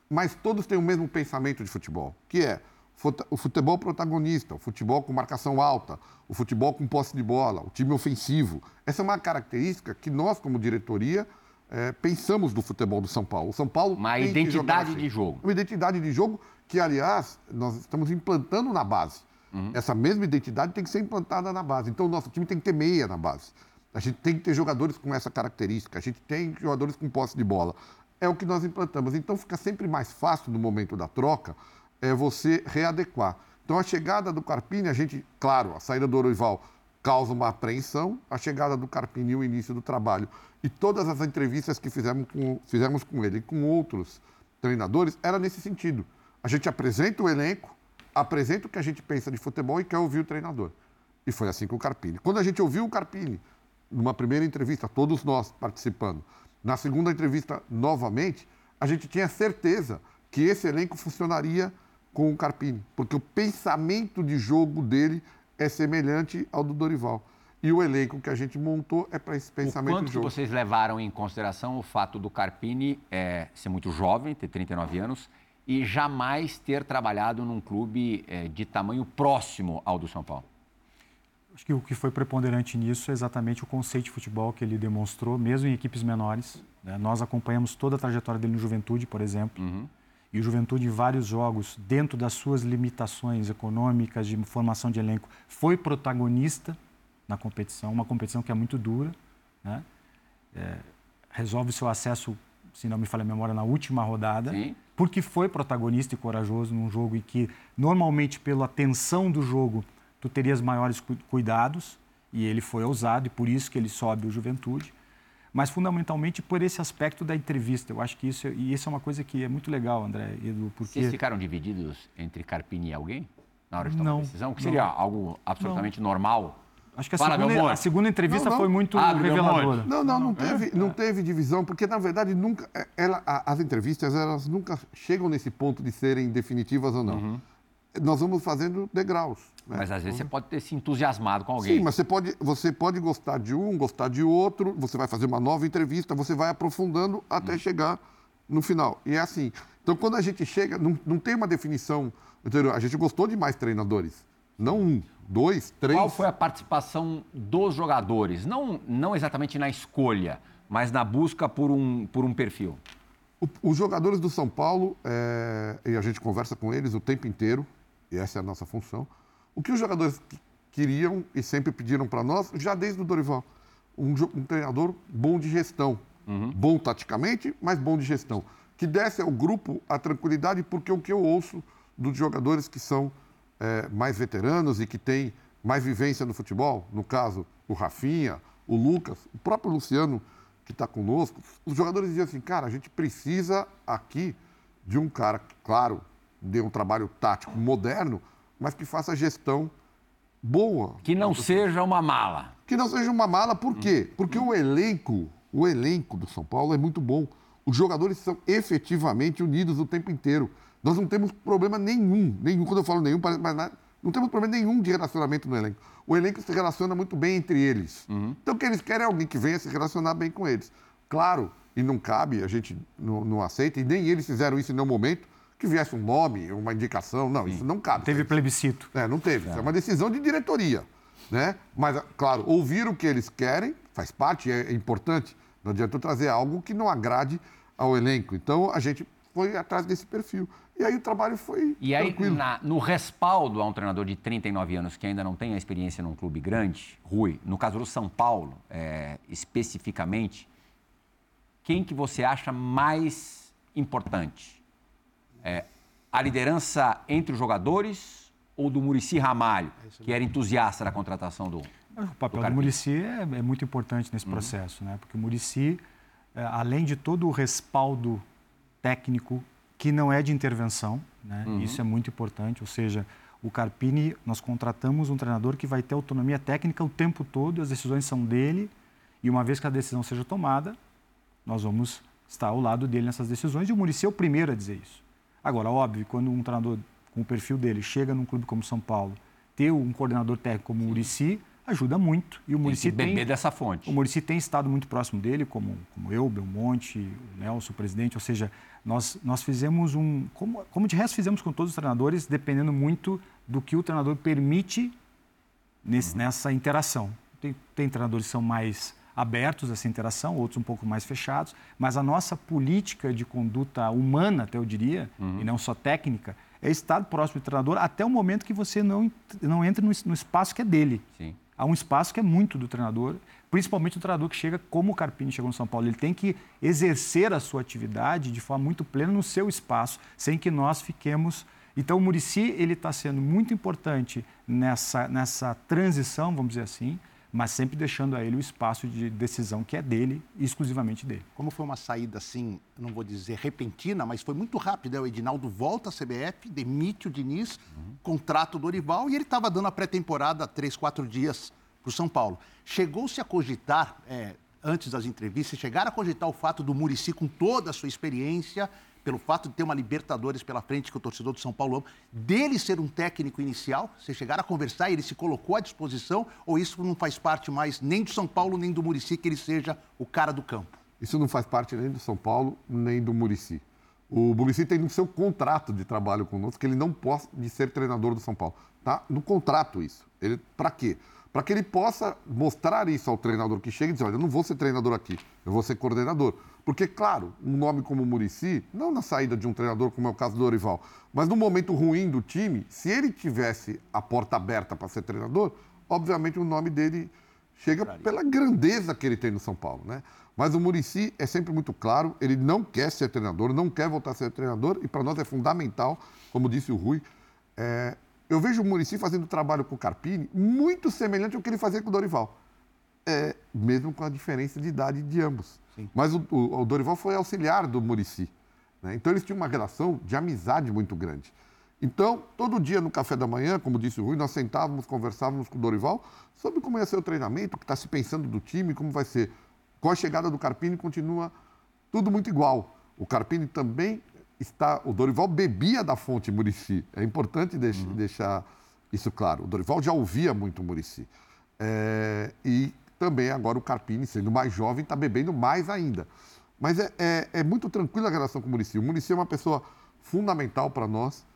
Mas todos têm o mesmo pensamento de futebol, que é o futebol protagonista, o futebol com marcação alta, o futebol com posse de bola, o time ofensivo. Essa é uma característica que nós, como diretoria, é, pensamos do futebol do São Paulo. O São Paulo uma identidade assim. de jogo. Uma identidade de jogo que, aliás, nós estamos implantando na base. Uhum. Essa mesma identidade tem que ser implantada na base. Então, o nosso time tem que ter meia na base. A gente tem que ter jogadores com essa característica. A gente tem jogadores com posse de bola. É o que nós implantamos. Então, fica sempre mais fácil no momento da troca é você readequar. Então, a chegada do Carpini, a gente, claro, a saída do Orival causa uma apreensão, a chegada do Carpini e o início do trabalho. E todas as entrevistas que fizemos com, fizemos com ele e com outros treinadores era nesse sentido. A gente apresenta o elenco, apresenta o que a gente pensa de futebol e quer ouvir o treinador. E foi assim com o Carpini. Quando a gente ouviu o Carpini, numa primeira entrevista, todos nós participando, na segunda entrevista novamente, a gente tinha certeza que esse elenco funcionaria com o Carpini, porque o pensamento de jogo dele é semelhante ao do Dorival. E o elenco que a gente montou é para esse pensamento o quanto de jogo. Vocês levaram em consideração o fato do Carpini é, ser muito jovem, ter 39 anos, e jamais ter trabalhado num clube é, de tamanho próximo ao do São Paulo? Acho que o que foi preponderante nisso é exatamente o conceito de futebol que ele demonstrou, mesmo em equipes menores. Né? Nós acompanhamos toda a trajetória dele no Juventude, por exemplo. Uhum. E o Juventude, em vários jogos, dentro das suas limitações econômicas, de formação de elenco, foi protagonista na competição, uma competição que é muito dura. Né? É, resolve seu acesso, se não me falha a memória, na última rodada. Sim porque foi protagonista e corajoso num jogo em que, normalmente, pela tensão do jogo, tu terias maiores cuidados, e ele foi ousado, e por isso que ele sobe o Juventude. Mas, fundamentalmente, por esse aspecto da entrevista. Eu acho que isso, e isso é uma coisa que é muito legal, André, Edu, porque... Vocês ficaram divididos entre Carpini e alguém? Na hora de tomar não, decisão? Que seria não, algo absolutamente não. normal Acho que a, Fala, segunda, a segunda, entrevista não, não. foi muito ah, reveladora. Não, não, não teve, não teve divisão, porque na verdade nunca, é, ela, as entrevistas elas nunca chegam nesse ponto de serem definitivas ou não. Uhum. Nós vamos fazendo degraus. Né? Mas às vezes você pode ter se entusiasmado com alguém. Sim, mas você pode, você pode gostar de um, gostar de outro, você vai fazer uma nova entrevista, você vai aprofundando até uhum. chegar no final. E é assim. Então, quando a gente chega, não, não tem uma definição. Entendeu? A gente gostou de mais treinadores. Não um, dois, três. Qual foi a participação dos jogadores? Não, não exatamente na escolha, mas na busca por um, por um perfil. O, os jogadores do São Paulo, é, e a gente conversa com eles o tempo inteiro, e essa é a nossa função. O que os jogadores queriam e sempre pediram para nós, já desde o Dorival, um, um treinador bom de gestão. Uhum. Bom taticamente, mas bom de gestão. que desse ao grupo a tranquilidade, porque o que eu ouço dos jogadores que são é, mais veteranos e que têm mais vivência no futebol, no caso, o Rafinha, o Lucas, o próprio Luciano, que está conosco, os jogadores diziam assim, cara, a gente precisa aqui de um cara que, claro, dê um trabalho tático moderno, mas que faça gestão boa. Que não seja uma mala. Que não seja uma mala, por quê? Porque o elenco, o elenco do São Paulo é muito bom. Os jogadores são efetivamente unidos o tempo inteiro. Nós não temos problema nenhum, nenhum. Quando eu falo nenhum, parece mais nada. Não temos problema nenhum de relacionamento no elenco. O elenco se relaciona muito bem entre eles. Uhum. Então, o que eles querem é alguém que venha se relacionar bem com eles. Claro, e não cabe, a gente não, não aceita, e nem eles fizeram isso em nenhum momento, que viesse um nome, uma indicação. Não, Sim. isso não cabe. Teve plebiscito. É, não teve. É. Isso é uma decisão de diretoria. Né? Mas, claro, ouvir o que eles querem faz parte, é, é importante. Não adianta eu trazer algo que não agrade ao elenco. Então, a gente foi atrás desse perfil. E aí o trabalho foi E aí, na, no respaldo a um treinador de 39 anos que ainda não tem a experiência num clube grande, Rui, no caso do São Paulo, é, especificamente, quem que você acha mais importante? É, a liderança entre os jogadores ou do Murici Ramalho, que era entusiasta da contratação do O papel do, do Murici é, é, muito importante nesse uhum. processo, né? porque o Murici, é, além de todo o respaldo técnico que não é de intervenção, né? Uhum. isso é muito importante, ou seja, o Carpini, nós contratamos um treinador que vai ter autonomia técnica o tempo todo, as decisões são dele, e uma vez que a decisão seja tomada, nós vamos estar ao lado dele nessas decisões, e o Murici é o primeiro a dizer isso. Agora, óbvio, quando um treinador com o perfil dele chega num clube como São Paulo, ter um coordenador técnico como o Murici ajuda muito. E o Murici tem, beber dessa fonte. O Murici tem estado muito próximo dele, como, como eu, Belmonte, o Nelson, o presidente, ou seja, nós, nós fizemos um. Como, como de resto fizemos com todos os treinadores, dependendo muito do que o treinador permite nesse, uhum. nessa interação. Tem, tem treinadores que são mais abertos a essa interação, outros um pouco mais fechados, mas a nossa política de conduta humana, até eu diria, uhum. e não só técnica, é estar próximo do treinador até o momento que você não, não entre no, no espaço que é dele. Sim. Há um espaço que é muito do treinador principalmente o treinador que chega como o Carpini chegou no São Paulo. Ele tem que exercer a sua atividade de forma muito plena no seu espaço, sem que nós fiquemos. Então, o Murici ele está sendo muito importante nessa, nessa transição, vamos dizer assim, mas sempre deixando a ele o espaço de decisão que é dele, exclusivamente dele. Como foi uma saída assim, não vou dizer repentina, mas foi muito rápida. O Edinaldo volta à CBF, demite o Diniz, uhum. contrata o Dorival e ele estava dando a pré-temporada há três, quatro dias para o São Paulo. Chegou-se a cogitar, é, antes das entrevistas, chegaram a cogitar o fato do Murici, com toda a sua experiência, pelo fato de ter uma Libertadores pela frente que o torcedor do São Paulo ama, dele ser um técnico inicial? Vocês chegaram a conversar e ele se colocou à disposição? Ou isso não faz parte mais nem do São Paulo, nem do Murici, que ele seja o cara do campo? Isso não faz parte nem do São Paulo, nem do Murici. O Murici tem no seu contrato de trabalho conosco que ele não pode ser treinador do São Paulo. Tá no contrato isso. Ele para quê? Para que ele possa mostrar isso ao treinador que chega e dizer, olha, eu não vou ser treinador aqui, eu vou ser coordenador. Porque, claro, um nome como o Murici, não na saída de um treinador, como é o caso do Dorival, mas no momento ruim do time, se ele tivesse a porta aberta para ser treinador, obviamente o nome dele chega pela grandeza que ele tem no São Paulo, né? Mas o Murici é sempre muito claro, ele não quer ser treinador, não quer voltar a ser treinador, e para nós é fundamental, como disse o Rui, é, eu vejo o Murici fazendo trabalho com o Carpini muito semelhante ao que ele fazia com o Dorival. É, mesmo com a diferença de idade de ambos. Sim. Mas o, o, o, Dorival foi auxiliar do Murici. Né? Então eles tinham uma relação de amizade muito grande. Então, todo dia no café da manhã, como disse o Rui, nós sentávamos, conversávamos com o Dorival sobre como ia ser o treinamento, o que está se pensando do time, como vai ser. Com a chegada do Carpini, continua tudo muito igual. O Carpini também está. O Dorival bebia da fonte Murici. É importante deix, uhum. deixar isso claro. O Dorival já ouvia muito Murici. É, e também agora o Carpini, sendo mais jovem, está bebendo mais ainda. Mas é, é, é, muito tranquila a relação com o Murici. O Murici é uma pessoa fundamental para nós.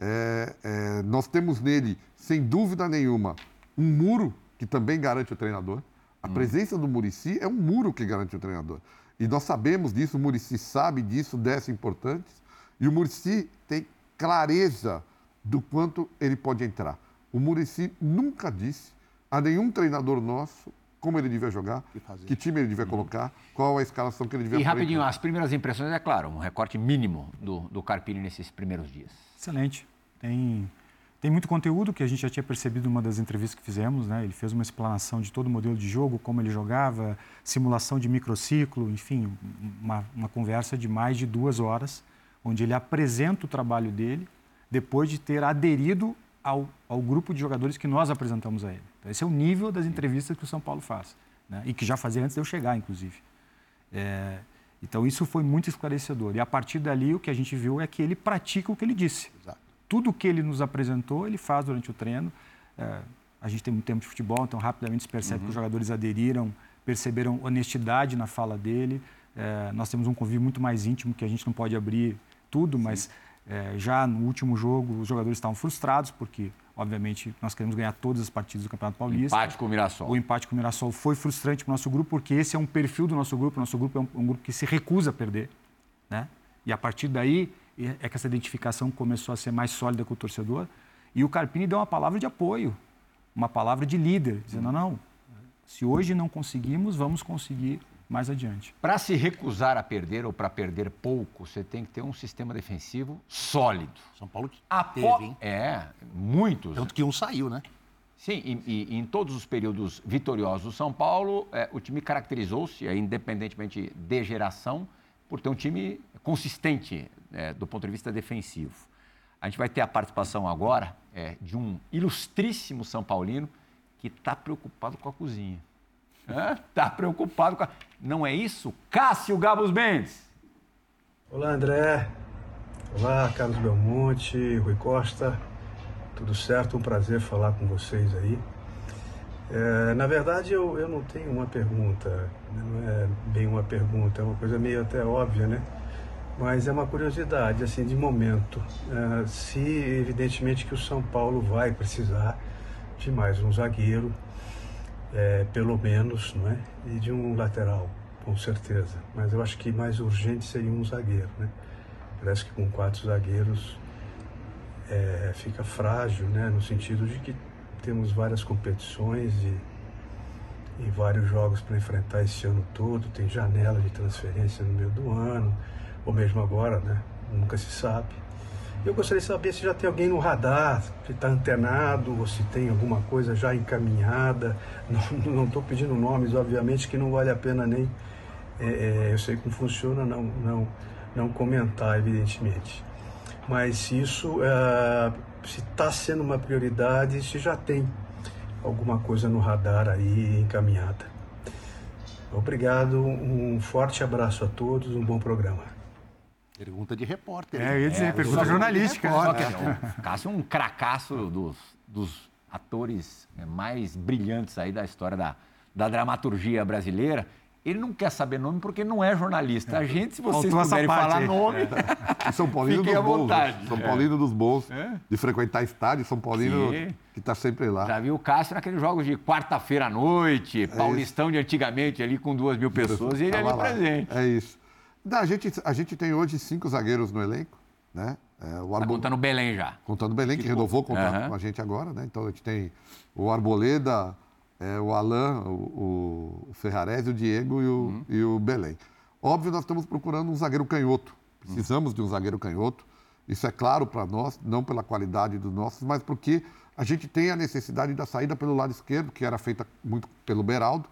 É, é, nós temos nele, sem dúvida nenhuma, um muro que também garante o treinador. A hum. presença do Murici é um muro que garante o treinador. E nós sabemos disso, o Murici sabe disso, dessa importância. E o Murici tem clareza do quanto ele pode entrar. O Murici nunca disse a nenhum treinador nosso como ele devia jogar, que time ele devia colocar, qual a escalação que ele devia E rapidinho, as primeiras impressões, é claro, um recorte mínimo do, do Carpini nesses primeiros dias. Excelente. Tem, tem muito conteúdo que a gente já tinha percebido numa das entrevistas que fizemos. Né? Ele fez uma explanação de todo o modelo de jogo, como ele jogava, simulação de microciclo, enfim, uma, uma conversa de mais de duas horas, onde ele apresenta o trabalho dele depois de ter aderido ao, ao grupo de jogadores que nós apresentamos a ele. Então, esse é o nível das entrevistas que o São Paulo faz, né? e que já fazia antes de eu chegar, inclusive. É, então, isso foi muito esclarecedor. E a partir dali, o que a gente viu é que ele pratica o que ele disse. Exato. Tudo que ele nos apresentou, ele faz durante o treino. É, a gente tem muito tempo de futebol, então rapidamente se percebe que os jogadores aderiram, perceberam honestidade na fala dele. É, nós temos um convívio muito mais íntimo que a gente não pode abrir tudo, mas é, já no último jogo os jogadores estavam frustrados porque, obviamente, nós queremos ganhar todas as partidas do Campeonato Paulista. Empate com o Mirassol. O empate com o Mirassol foi frustrante para o nosso grupo, porque esse é um perfil do nosso grupo. O nosso grupo é um, um grupo que se recusa a perder. Né? E a partir daí é que essa identificação começou a ser mais sólida com o torcedor. E o Carpini deu uma palavra de apoio, uma palavra de líder, dizendo: não, não, se hoje não conseguimos, vamos conseguir mais adiante. Para se recusar a perder ou para perder pouco, você tem que ter um sistema defensivo sólido. São Paulo Apo- teve, hein? É, muitos. Tanto que um saiu, né? Sim, e, e- e em todos os períodos vitoriosos do São Paulo, é, o time caracterizou-se, é, independentemente de geração, por ter um time consistente é, do ponto de vista defensivo. A gente vai ter a participação agora é, de um ilustríssimo São Paulino que está preocupado com a cozinha. Está preocupado com a... Não é isso? Cássio Gabos Mendes. Olá, André. Olá, Carlos Belmonte, Rui Costa. Tudo certo? Um prazer falar com vocês aí. É, na verdade, eu, eu não tenho uma pergunta, não é bem uma pergunta, é uma coisa meio até óbvia, né? Mas é uma curiosidade, assim, de momento. É, se, evidentemente, que o São Paulo vai precisar de mais um zagueiro, é, pelo menos, não é? E de um lateral, com certeza. Mas eu acho que mais urgente seria um zagueiro, né? Parece que com quatro zagueiros é, fica frágil, né? No sentido de que temos várias competições e, e vários jogos para enfrentar esse ano todo. Tem janela de transferência no meio do ano, ou mesmo agora, né? Nunca se sabe. Eu gostaria de saber se já tem alguém no radar, se está antenado, ou se tem alguma coisa já encaminhada. Não estou pedindo nomes, obviamente, que não vale a pena nem. é, é, eu sei como funciona, não, não, não comentar, evidentemente. Mas isso é, se está sendo uma prioridade, se já tem alguma coisa no radar aí encaminhada. Obrigado, um forte abraço a todos, um bom programa. Pergunta de repórter. É, eu ia dizer, pergunta só- jornalística. O Cássio é um cracaço dos, dos atores é, mais brilhantes aí da história da, da dramaturgia brasileira. Ele não quer saber nome porque não é jornalista. A gente, se vocês Faltou puderem falar aí. nome, E São Paulino Fiquem dos vontade. São É. Paulino dos bolsos. É. De frequentar estádio, São Paulino Sim. que está sempre lá. já viu o Cássio naqueles jogos de quarta-feira à noite, Paulistão de antigamente ali com duas mil pessoas e ele Tava ali lá. presente. É isso. A, gente, a gente tem hoje cinco zagueiros no elenco, né? É, o Tá Arbo- contando Belém já. Contando Belém, que renovou o contrato Aham. com a gente agora, né? Então a gente tem o Arboleda, é, o Alain, o, o Ferrarese, o Diego e o, Uhum. e o Belém. Óbvio, nós estamos procurando um zagueiro canhoto. Precisamos de um zagueiro canhoto. Isso é claro para nós, não pela qualidade dos nossos, mas porque a gente tem a necessidade da saída pelo lado esquerdo, que era feita muito pelo Beraldo,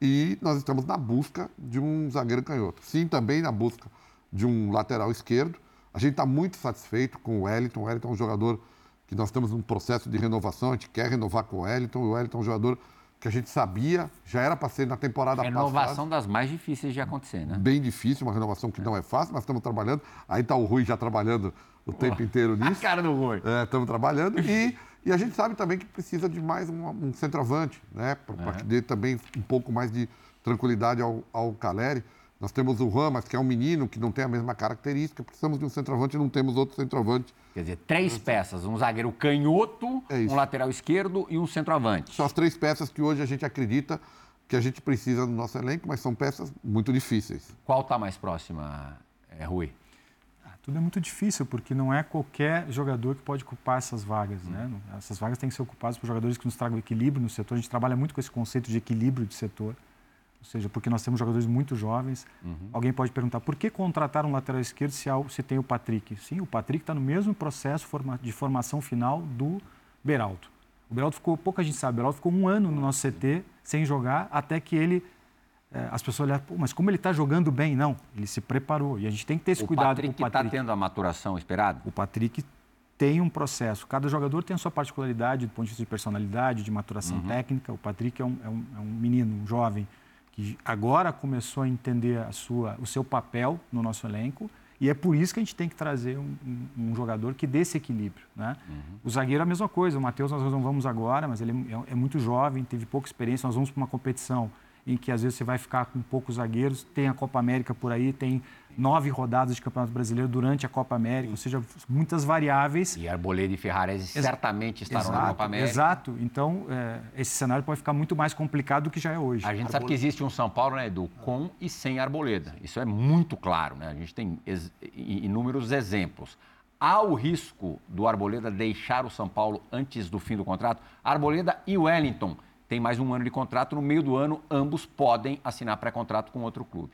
e nós estamos na busca de um zagueiro canhoto. Sim, também na busca de um lateral esquerdo. A gente está muito satisfeito com o Wellington. O Wellington é um jogador que nós estamos num processo de renovação, a gente quer renovar com o Wellington. O Wellington é um jogador que a gente sabia, já era para ser na temporada Renovação das mais difíceis de acontecer, né? passada. Bem difícil, uma renovação que não é fácil, mas estamos trabalhando. Aí está o Rui já trabalhando o tempo inteiro A nisso. cara do Rui. É, estamos trabalhando e, e a gente sabe também que precisa de mais um, um centroavante, né? Para que dê também um pouco mais de tranquilidade ao, ao Caleri. Nós temos o Ramas, que é um menino que não tem a mesma característica. Precisamos de um centroavante e não temos outro centroavante. Quer dizer, três peças, um zagueiro canhoto, É um lateral esquerdo e um centroavante. São as três peças que hoje a gente acredita que a gente precisa no nosso elenco, mas são peças muito difíceis. Qual está mais próxima, é, Rui? Tudo é muito difícil, porque não é qualquer jogador que pode ocupar essas vagas. Né? Essas vagas têm que ser ocupadas por jogadores que nos tragam equilíbrio no setor. A gente trabalha muito com esse conceito de equilíbrio de setor. Ou seja, porque nós temos jogadores muito jovens. Uhum. Alguém pode perguntar por que contratar um lateral esquerdo se, se tem o Patrick? Sim, o Patrick está no mesmo processo de formação final do Beraldo. O Beraldo ficou, pouca gente sabe, o Beraldo ficou um ano no nosso CT sem jogar até que ele as pessoas olham, mas como ele está jogando bem? Não, ele se preparou. E a gente tem que ter esse o cuidado Patrick com o Patrick. está tendo a maturação esperada? O Patrick tem um processo. Cada jogador tem a sua particularidade do ponto de vista de personalidade, de maturação uhum. técnica. O Patrick é um, é, um, é um, menino, um jovem, que agora começou a entender a sua, o seu papel no nosso elenco. E é por isso que a gente tem que trazer um, um jogador que dê esse equilíbrio. Né? Uhum. O zagueiro é a mesma coisa. O Matheus nós não vamos agora, mas ele é, é muito jovem, teve pouca experiência. Nós vamos para uma competição em que às vezes você vai ficar com poucos zagueiros. Tem a Copa América por aí, tem nove rodadas de Campeonato Brasileiro durante a Copa América, ou seja, muitas variáveis. E Arboleda e Ferrarese Ex certamente estarão exato, na Copa América. Exato. Então, é, esse cenário pode ficar muito mais complicado do que já é hoje. A gente Arboleda. sabe que existe um São Paulo, né, Edu, com e sem Arboleda. Isso é muito claro, né? A gente tem inúmeros exemplos. Há o risco do Arboleda deixar o São Paulo antes do fim do contrato? Arboleda e Wellington tem mais um ano de contrato. No meio do ano, ambos podem assinar pré-contrato com outro clube.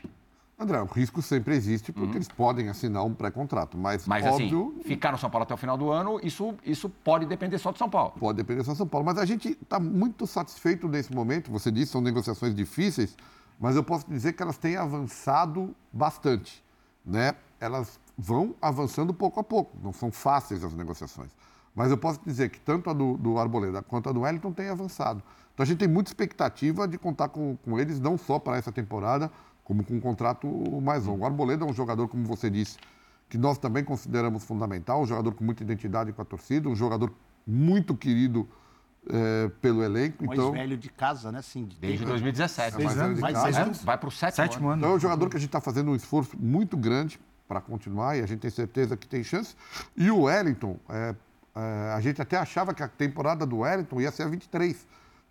André, o risco sempre existe porque uhum. eles podem assinar um pré-contrato, mas, mas assim, óbvio... Assim, ficar no São Paulo até o final do ano, isso, isso pode depender só do São Paulo. Pode depender só do São Paulo, mas a gente está muito satisfeito nesse momento. Você disse, são negociações difíceis, mas eu posso dizer que elas têm avançado bastante, né? Elas vão avançando pouco a pouco, não são fáceis as negociações. Mas eu posso dizer que tanto a do, do Arboleda quanto a do Wellington têm avançado. Então a gente tem muita expectativa de contar com, com eles, não só para essa temporada, como com um contrato mais longo. O Arboleda é um jogador, como você disse, que nós também consideramos fundamental, um jogador com muita identidade com a torcida, um jogador muito querido é, pelo elenco. Mais então, velho de casa, né? Sim, Desde 2017. Seis anos, de casa. Anos. Vai para o sétimo, sétimo ano. Então é um jogador que a gente está fazendo um esforço muito grande para continuar e a gente tem certeza que tem chance. E o Wellington, é, é, a gente até achava que a temporada do Wellington ia ser a 23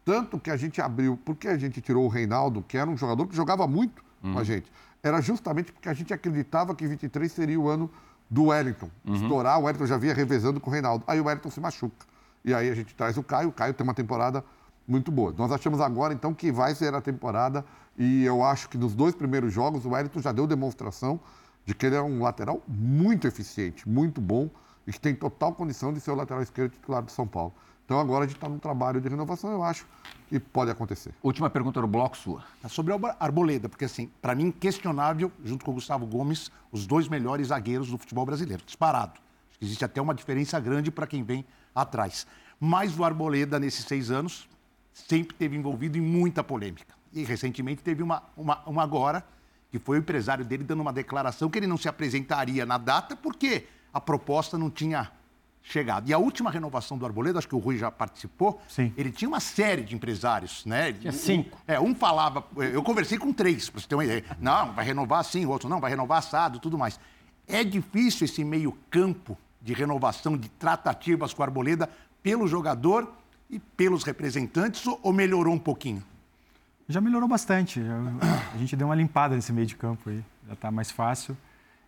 tanto que a gente abriu, porque a gente tirou o Reinaldo, que era um jogador que jogava muito uhum. com a uhum. gente, era justamente porque a gente acreditava que 23 seria o ano do Wellington. Uhum. Estourar, o Wellington já vinha revezando com o Reinaldo. Aí o Wellington se machuca. E aí a gente traz o Caio, o Caio tem uma temporada muito boa. Nós achamos agora, então, que vai ser a temporada, e eu acho que nos dois primeiros jogos o Wellington já deu demonstração de que ele é um lateral muito eficiente, muito bom, e que tem total condição de ser o lateral esquerdo titular do São Paulo. Então agora a gente está num trabalho de renovação, eu acho que pode acontecer. Última pergunta do bloco sua. É sobre a Arboleda, porque assim, para mim, questionável, junto com o Gustavo Gomes, os dois melhores zagueiros do futebol brasileiro, disparado. Acho que existe até uma diferença grande para quem vem atrás. Mas o Arboleda, nesses seis anos, sempre teve envolvido em muita polêmica. E recentemente teve uma, uma, uma agora, que foi o empresário dele dando uma declaração que ele não se apresentaria na data porque a proposta não tinha chegado. E a última renovação do Arboleda, acho que o Rui já participou, Sim. ele tinha uma série de empresários, né? Tinha cinco. Um, é, um falava, eu conversei com três, para você ter uma ideia. Não, vai renovar assim, o outro não, vai renovar assado, tudo mais. É difícil esse meio campo de renovação, de tratativas com o Arboleda pelo jogador e pelos representantes, ou melhorou um pouquinho? Já melhorou bastante. A gente deu uma limpada nesse meio de campo aí. Já está mais fácil.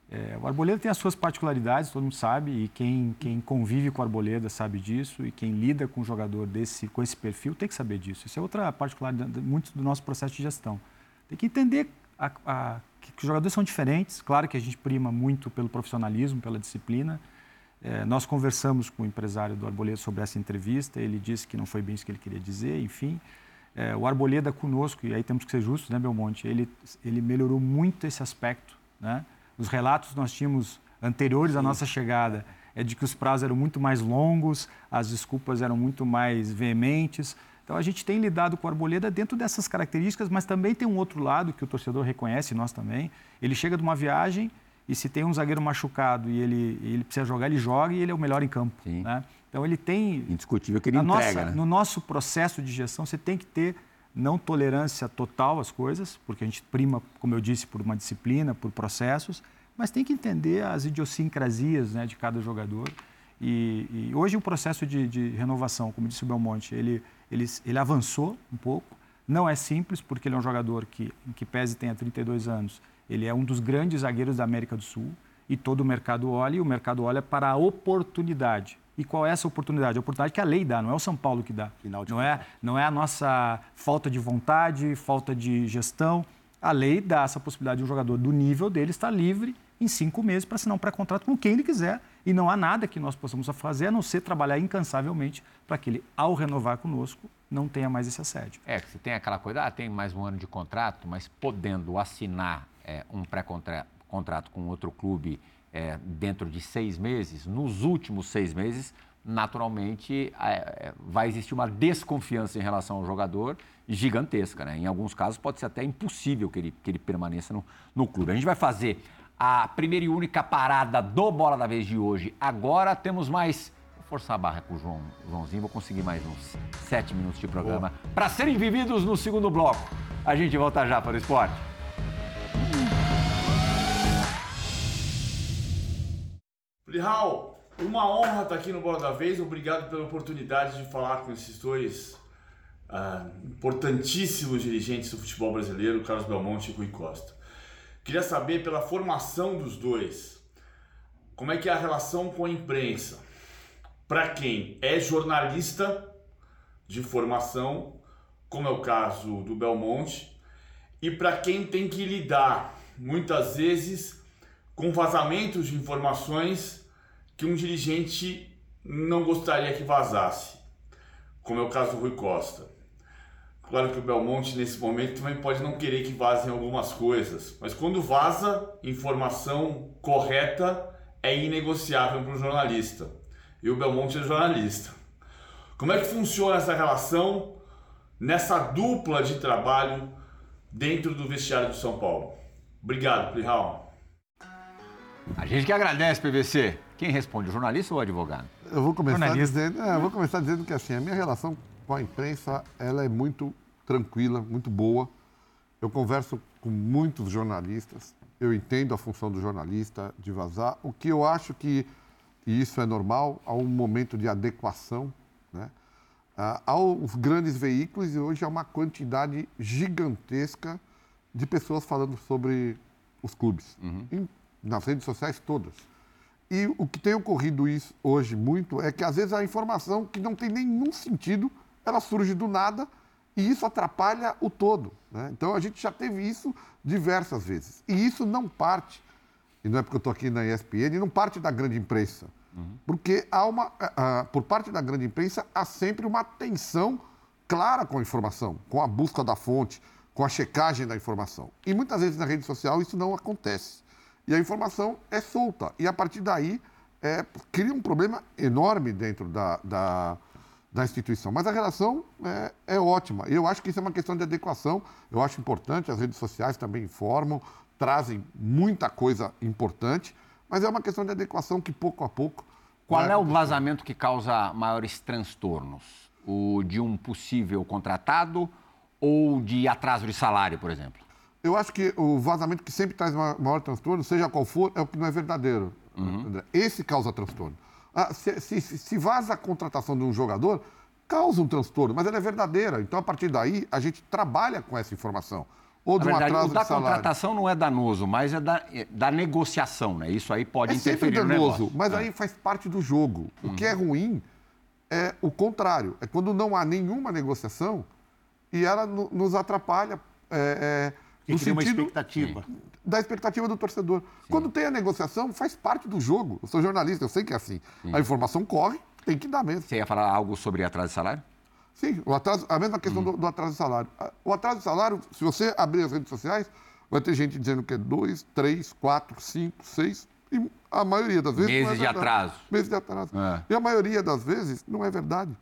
É, o Arboleda tem as suas particularidades, todo mundo sabe, e quem, quem convive com o Arboleda sabe disso, e quem lida com um jogador desse, com esse perfil tem que saber disso. Isso é outra particularidade muito do nosso processo de gestão. Tem que entender a, a, que, os jogadores são diferentes, claro que a gente prima muito pelo profissionalismo, pela disciplina. É, nós conversamos com o empresário do Arboleda sobre essa entrevista, ele disse que não foi bem isso que ele queria dizer, enfim. É, o Arboleda conosco, e aí temos que ser justos, né, Belmonte? Ele, ele melhorou muito esse aspecto, né? Os relatos que nós tínhamos anteriores à nossa chegada é de que os prazos eram muito mais longos, as desculpas eram muito mais veementes. Então a gente tem lidado com a Arboleda dentro dessas características, mas também tem um outro lado que o torcedor reconhece, nós também. Ele chega de uma viagem e se tem um zagueiro machucado e ele, ele precisa jogar, ele joga e ele é o melhor em campo. Né? Então ele tem. Indiscutível que ele entrega. Nossa, né? No nosso processo de gestão, você tem que ter não tolerância total às coisas, porque a gente prima, como eu disse, por uma disciplina, por processos, mas tem que entender as idiosincrasias né, de cada jogador. E, e hoje o processo de, de, renovação, como disse o Belmonte, ele, ele, ele avançou um pouco. Não é simples, porque ele é um jogador que, que pese tenha 32 anos, ele é um dos grandes zagueiros da América do Sul. e todo o mercado olha, e o mercado olha para a oportunidade. E qual é essa oportunidade? A oportunidade que a lei dá, não é o São Paulo que dá. Não é, não é a nossa falta de vontade, falta de gestão. A lei dá essa possibilidade de um jogador do nível dele estar livre em cinco meses para assinar um pré-contrato com quem ele quiser. E não há nada que nós possamos fazer a não ser trabalhar incansavelmente para que ele, ao renovar conosco, não tenha mais esse assédio. É, você tem aquela coisa, ah, tem mais um ano de contrato, mas podendo assinar é, um pré-contrato com outro clube é, dentro de seis meses, nos últimos seis meses, naturalmente é, é, vai existir uma desconfiança em relação ao jogador gigantesca. Né? Em alguns casos pode ser até impossível que ele, que ele permaneça no, no clube. A gente vai fazer a primeira e única parada do Bola da Vez de hoje. Agora temos mais. Vou forçar a barra com o João, Joãozinho, vou conseguir mais uns sete minutos de programa para serem vividos no segundo bloco. A gente volta já para o esporte. Lihal, uma honra estar aqui no Bola da Vez. Obrigado pela oportunidade de falar com esses dois uh, importantíssimos dirigentes do futebol brasileiro, Carlos Belmonte e Rui Costa. Queria saber pela formação dos dois, como é que é a relação com a imprensa? Para quem é jornalista de formação, como é o caso do Belmonte, e para quem tem que lidar muitas vezes com vazamentos de informações que um dirigente não gostaria que vazasse, como é o caso do Rui Costa. Claro que o Belmonte, nesse momento, também pode não querer que vazem algumas coisas, mas quando vaza informação correta, é inegociável para o jornalista. E o Belmonte é jornalista. Como é que funciona essa relação nessa dupla de trabalho dentro do vestiário do São Paulo? Obrigado, Plihal. A gente que agradece, PVC. Quem responde, o jornalista ou o advogado? Eu vou começar dizendo, é, eu vou começar dizendo que assim, a minha relação com a imprensa ela é muito tranquila, muito boa. Eu converso com muitos jornalistas, eu entendo a função do jornalista de vazar. O que eu acho que, e isso é normal, há um momento de adequação né, aos grandes veículos e hoje há uma quantidade gigantesca de pessoas falando sobre os clubes, uhum. em, nas redes sociais todas. E o que tem ocorrido isso hoje muito é que às vezes a informação que não tem nenhum sentido ela surge do nada e isso atrapalha o todo. Né? Então a gente já teve isso diversas vezes. E isso não parte, e não é porque eu estou aqui na ESPN, não parte da grande imprensa. Uhum. Porque há uma, uh, por parte da grande imprensa há sempre uma tensão clara com a informação, com a busca da fonte, com a checagem da informação. E muitas vezes na rede social isso não acontece. E a informação é solta. E a partir daí é, cria um problema enorme dentro da, da da instituição. Mas a relação é, é ótima. E eu acho que isso é uma questão de adequação. Eu acho importante, as redes sociais também informam, trazem muita coisa importante, mas é uma questão de adequação que pouco a pouco. Qual é o vazamento que causa maiores transtornos? O de um possível contratado ou de atraso de salário, por exemplo? Eu acho que o vazamento que sempre traz maior transtorno, seja qual for, é o que não é verdadeiro. Uhum. Esse causa transtorno. Ah, se, se, se vaza a contratação de um jogador, causa um transtorno, mas ela é verdadeira. Então, a partir daí, a gente trabalha com essa informação. Ou de um verdade, atraso o da contratação não é danoso, mas é da, é da negociação, né? Isso aí pode é interferir sempre danoso, no mas é. aí faz parte do jogo. O que é ruim é o contrário. É quando não há nenhuma negociação e ela nos atrapalha. É, é, no sentido uma expectativa. Da expectativa do torcedor. Sim. Quando tem a negociação, faz parte do jogo. Eu sou jornalista, eu sei que é assim. Sim. A informação corre, tem que dar mesmo. Você ia falar algo sobre atraso de salário? Sim, o atraso, a mesma questão hum. do, do, atraso de salário. O atraso de salário, se você abrir as redes sociais, vai ter gente dizendo que é dois, três, quatro, cinco, seis. E a maioria das vezes. Meses é de atraso. Meses de atraso. É. E a maioria das vezes não é verdade.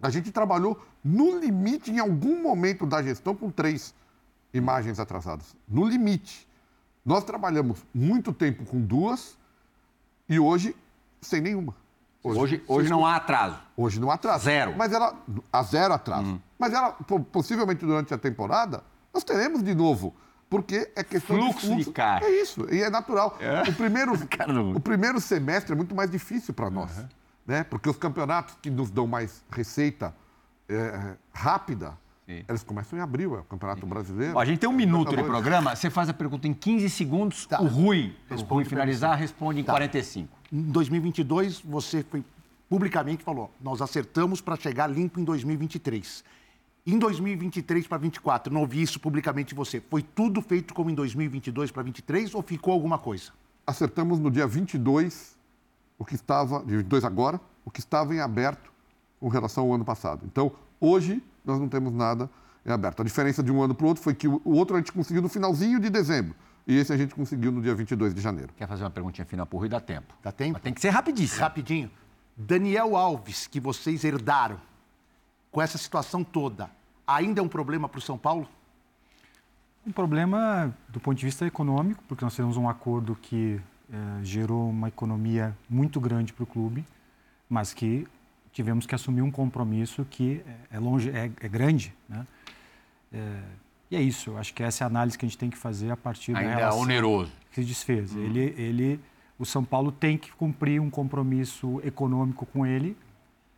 A gente trabalhou no limite em algum momento da gestão com três imagens atrasadas. No limite. Nós trabalhamos muito tempo com duas e hoje sem nenhuma. Hoje, hoje, hoje não há atraso. Hoje não há atraso. Zero. Mas ela. Há zero atraso. Hum. Mas ela, possivelmente durante a temporada, nós teremos de novo. Porque é questão fluxo de fluxo. De caixa. É isso, e é natural. É. O, primeiro, o primeiro semestre é muito mais difícil para nós. Uhum. Né? Porque os campeonatos que nos dão mais receita é, rápida Sim. Eles começam em abril, é o Campeonato Sim. Brasileiro. a gente tem um minuto de programa, você faz a pergunta em 15 segundos, tá. o Rui, responde o Rui finalizar, responde em tá. 45. Em 2022, você foi publicamente falou, nós acertamos para chegar limpo em 2023. Em 2023 para 2024, não ouvi isso publicamente de você. Foi tudo feito como em 2022 para 2023 ou ficou alguma coisa? Acertamos no dia 22, o que estava, dia 22 agora, o que estava em aberto com relação ao ano passado. Então, hoje, nós não temos nada em aberto. A diferença de um ano para o outro foi que o outro a gente conseguiu no finalzinho de dezembro. E esse a gente conseguiu no dia 22 de janeiro. Quer fazer uma perguntinha final para o Rui? Dá tempo. Dá tempo? Mas tem que ser rapidíssimo. Rapidinho. Daniel Alves, que vocês herdaram, com essa situação toda, ainda é um problema para o São Paulo? Um problema do ponto de vista econômico, porque nós temos um acordo que é, gerou uma economia muito grande para o clube, mas que tivemos que assumir um compromisso que é, é longe, é, é grande, né? É, e é isso. Eu acho que essa é a análise que a gente tem que fazer a partir Ainda da relação é oneroso. que se desfez. Hum. Ele, ele o São Paulo tem que cumprir um compromisso econômico com ele,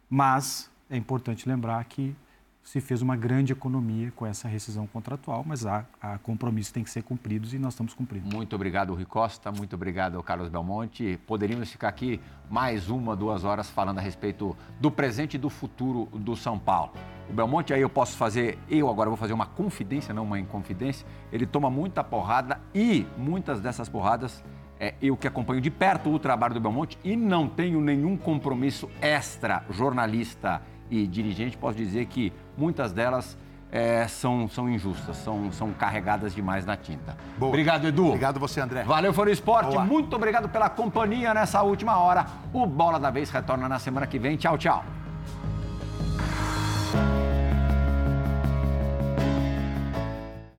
mas é importante lembrar que se fez uma grande economia com essa rescisão contratual, mas há, há compromissos que têm que ser cumpridos e nós estamos cumprindo. Muito obrigado, Rui Costa. Muito obrigado, Carlos Belmonte. Poderíamos ficar aqui mais uma, duas horas falando a respeito do presente e do futuro do São Paulo. O Belmonte, aí eu posso fazer, eu agora vou fazer uma confidência, não uma inconfidência. Ele toma muita porrada e muitas dessas porradas é, eu que acompanho de perto o trabalho do Belmonte e não tenho nenhum compromisso extra jornalista e dirigente, posso dizer que muitas delas é, são, são injustas, são, são carregadas demais na tinta. Boa. Obrigado, Edu. Obrigado você, André. Valeu, Foro Esporte. Boa. Muito obrigado pela companhia nessa última hora. O Bola da Vez retorna na semana que vem. Tchau, tchau.